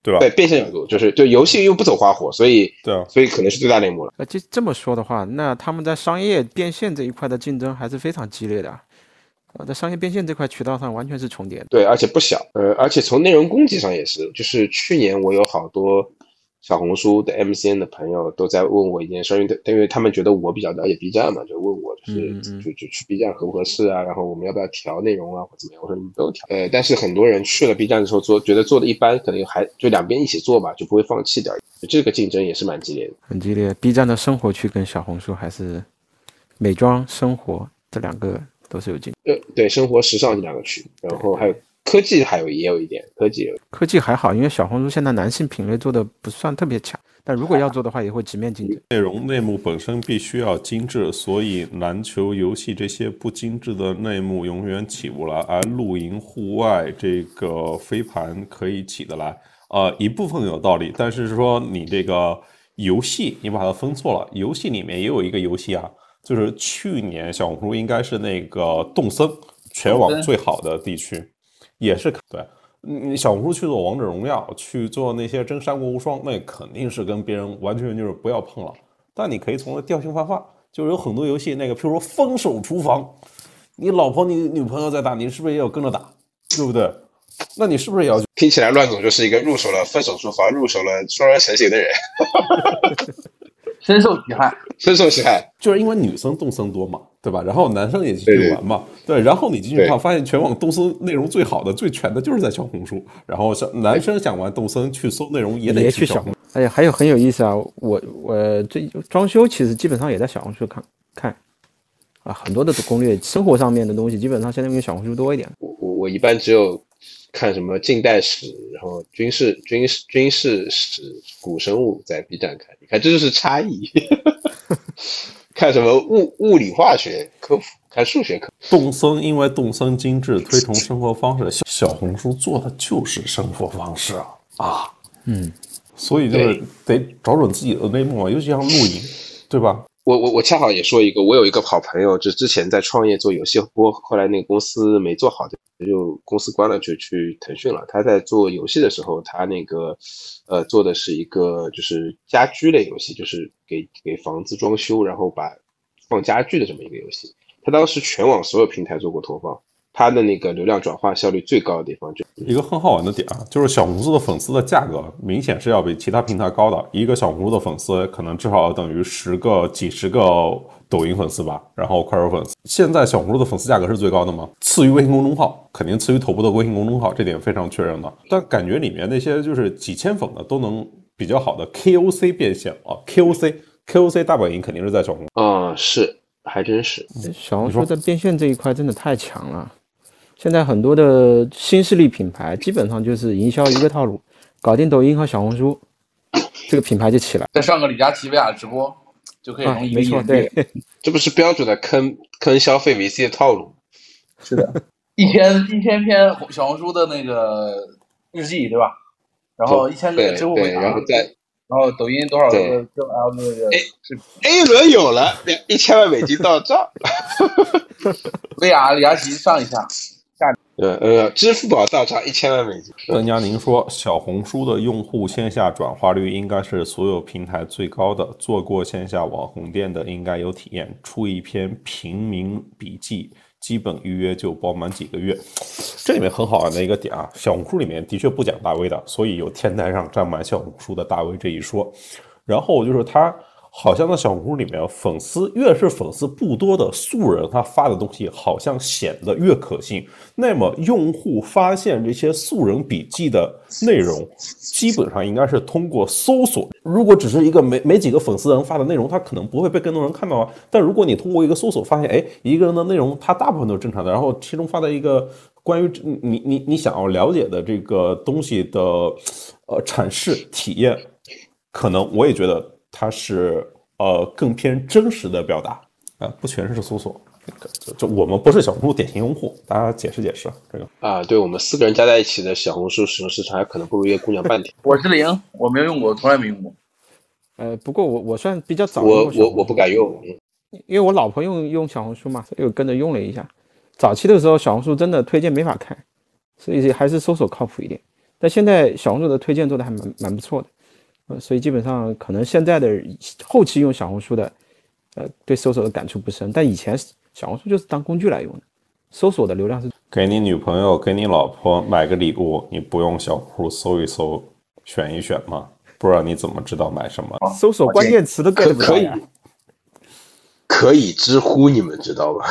对吧？对，变现角度就是就游戏又不走花火，所以对啊，所以可能是最大类目了。呃，这这么说的话，那他们在商业变现这一块的竞争还是非常激烈的啊。呃，在商业变现这块渠道上完全是重叠的。对，而且不小。呃，而且从内容供给上也是，就是去年我有好多小红书的 MCN 的朋友都在问我一件事，因为因为他们觉得我比较了解 B 站嘛，就问我就是嗯嗯就就去 B 站合不合适啊？然后我们要不要调内容啊，或怎么样？我说你们不用调。呃，但是很多人去了 B 站的时候做，觉得做的一般，可能还就两边一起做吧，就不会放弃掉。这个竞争也是蛮激烈的。很激烈。B 站的生活区跟小红书还是美妆生活这两个都是有竞争。呃，对，生活时尚这两个区，然后还有科技，还有也有一点科技有。科技还好，因为小红书现在男性品类做的不算特别强，但如果要做的话，也会直面竞争。内容内幕本身必须要精致，所以篮球、游戏这些不精致的内幕永远起不来，而露营、户外这个飞盘可以起得来。呃，一部分有道理，但是说你这个游戏，你把它分错了。游戏里面也有一个游戏啊，就是去年小红书应该是那个动森全网最好的地区，也是对。你小红书去做王者荣耀，去做那些真三国无双，那肯定是跟别人完全就是不要碰了。但你可以从那调性泛化，就是有很多游戏，那个譬如说分手厨房，你老婆、你女朋友在打，你是不是也有跟着打，对不对？那你是不是也要？听起来乱总就是一个入手了分手厨房、入手了双人成型的人，(laughs) (laughs) 深受其害。深受其害。就是因为女生动森多嘛，对吧？然后男生也进去玩嘛，对。然后你进去看，发现全网动森内容最好的、最全的就是在小红书。然后小男生想玩动森，去搜内容也得也去小红。哎呀，还有很有意思啊！我我这装修其实基本上也在小红书看看啊，很多的攻略，生活上面的东西基本上现在用小红书多一点。我我我一般只有看什么近代史，然后军事军事军事史、古生物在 B 站看，你看这就是差异。(laughs) 看什么物物理化学科普，看数学科普。动森因为动森精致，推崇生活方式，小小红书做的就是生活方式啊啊，嗯，所以就是得找准自己的内幕啊，尤其像露营，对吧？我我我恰好也说一个，我有一个好朋友，就之前在创业做游戏播，后来那个公司没做好，就公司关了，就去腾讯了。他在做游戏的时候，他那个呃做的是一个就是家居类游戏，就是给给房子装修，然后把放家具的这么一个游戏。他当时全网所有平台做过投放，他的那个流量转化效率最高的地方就一个很好玩的点啊，就是小红书的粉丝的价格明显是要比其他平台高的。一个小红书的粉丝可能至少要等于十个、几十个抖音粉丝吧，然后快手粉丝。现在小红书的粉丝价格是最高的吗？次于微信公众号，肯定次于头部的微信公众号，这点非常确认的。但感觉里面那些就是几千粉的都能比较好的 KOC 变现啊，KOC KOC 大本营肯定是在小红书。啊、是还真是。小红书在变现这一块真的太强了。现在很多的新势力品牌基本上就是营销一个套路，搞定抖音和小红书，这个品牌就起来再上个李佳琦、薇娅直播，就可以啊，容易没错，对，这不是标准的坑坑消费 VC 的套路。是的，(laughs) 一千一千篇小红书的那个日记，对吧？然后一千个对对，知乎回答，然后再然后抖音多少个然后那个，A 轮有了，两一千万美金到账。(laughs) 薇娅、李佳琦上一下，呃呃，支付宝到账一千万美金。邓佳宁说，小红书的用户线下转化率应该是所有平台最高的。做过线下网红店的应该有体验。出一篇平民笔记，基本预约就包满几个月。这里面很好玩的一个点啊，小红书里面的确不讲大 V 的，所以有天台上站满小红书的大 V 这一说。然后就是他好像在小红书里面，粉丝越是粉丝不多的素人，他发的东西好像显得越可信。那么用户发现这些素人笔记的内容，基本上应该是通过搜索。如果只是一个没没几个粉丝人发的内容，他可能不会被更多人看到啊。但如果你通过一个搜索发现，哎，一个人的内容他大部分都是正常的，然后其中发的一个关于你你你想要了解的这个东西的呃阐释体验，可能我也觉得它是呃更偏真实的表达啊、不全是搜索。那个就就我们不是小红书典型用户，大家解释解释这个。啊，对我们四个人加在一起的小红书使用时长，还可能不如一个姑娘半天。(laughs) 我是零，我没有用过，从来没用过。呃，不过我我算比较早我我我不敢用，嗯因为我老婆用用小红书嘛，所以我跟着用了一下。早期的时候，小红书真的推荐没法看，所以还是搜索靠谱一点。但现在小红书的推荐做的还蛮蛮不错的，呃，所以基本上可能现在的后期用小红书的，呃，对搜索的感触不深。但以前小红书就是当工具来用的，搜索的流量是给你女朋友、给你老婆买个礼物，你不用小红书搜一搜、选一选吗？不知道你怎么知道买什么？搜索关键词都 get 不到可以。可以知乎，你们知道吧？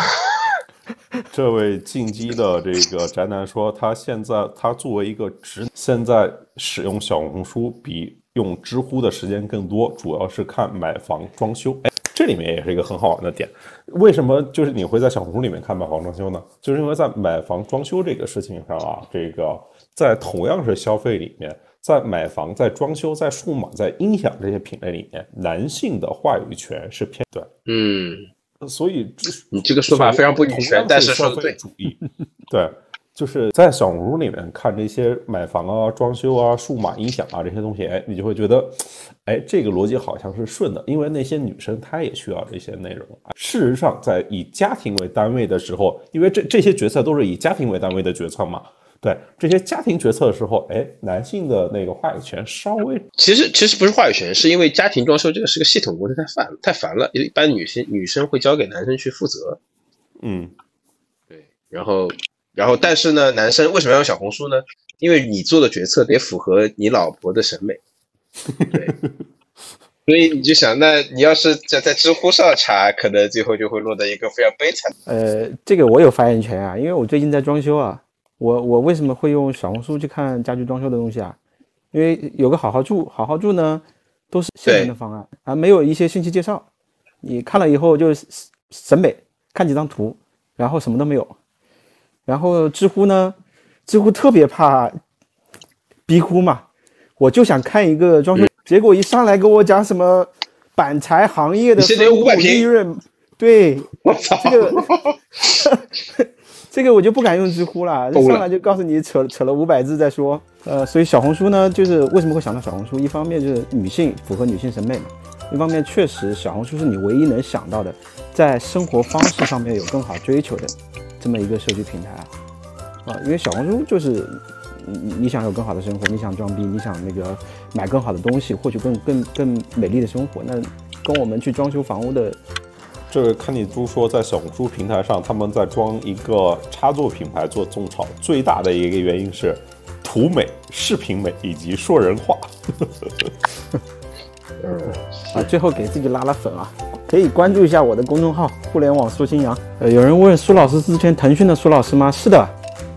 (laughs) 这位进击的这个宅男说，他现在他作为一个直，现在使用小红书比用知乎的时间更多，主要是看买房装修。哎，这里面也是一个很好玩的点。为什么就是你会在小红书里面看买房装修呢？就是因为在买房装修这个事情上啊，这个在同样是消费里面，在买房、在装修、在数码、在音响这些品类里面，男性的话语权是偏对。嗯，所以这你这个说法非常不女同样，权但是是消费说的对。主义。对，就是在小红书里面看这些买房啊、装修啊、数码音响啊这些东西，哎，你就会觉得，哎，这个逻辑好像是顺的，因为那些女生她也需要这些内容。事实上，在以家庭为单位的时候，因为这这些决策都是以家庭为单位的决策嘛。对这些家庭决策的时候，哎，男性的那个话语权稍微其实其实不是话语权，是因为家庭装修这个是个系统工程，太烦太烦了。一般女性女生会交给男生去负责，嗯，对，然后然后但是呢，男生为什么要用小红书呢？因为你做的决策得符合你老婆的审美，对，所以你就想，那你要是在在知乎上查，可能最后就会落得一个非常悲惨。呃，这个我有发言权啊，因为我最近在装修啊。我我为什么会用小红书去看家居装修的东西啊？因为有个好好住，好好住呢，都是现成的方案啊，没有一些信息介绍。你看了以后就是审美，看几张图，然后什么都没有。然后知乎呢，知乎特别怕逼呼嘛，我就想看一个装修，结果一上来跟我讲什么板材行业的分500平利润，对，我操！这个 (laughs) 这个我就不敢用知乎了，了上来就告诉你扯扯了五百字再说。呃，所以小红书呢，就是为什么会想到小红书？一方面就是女性符合女性审美嘛，一方面确实小红书是你唯一能想到的，在生活方式上面有更好追求的这么一个社区平台啊。啊，因为小红书就是你你想有更好的生活，你想装逼，你想那个买更好的东西，获取更更更美丽的生活，那跟我们去装修房屋的这个看你猪说，在小红书平台上，他们在装一个插座品牌做种草，最大的一个原因是图美、视频美以及说人话。啊，最后给自己拉拉粉啊，可以关注一下我的公众号“互联网苏新阳”。呃，有人问苏老师是之前腾讯的苏老师吗？是的，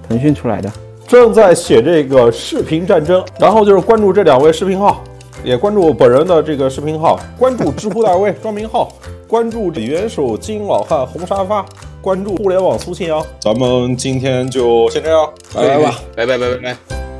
腾讯出来的。正在写这个视频战争，然后就是关注这两位视频号，也关注我本人的这个视频号，关注知乎大 V 庄明浩，关注元首金老汉红沙发，关注互联网苏新阳。咱们今天就先这样，拜拜吧。拜拜拜拜拜。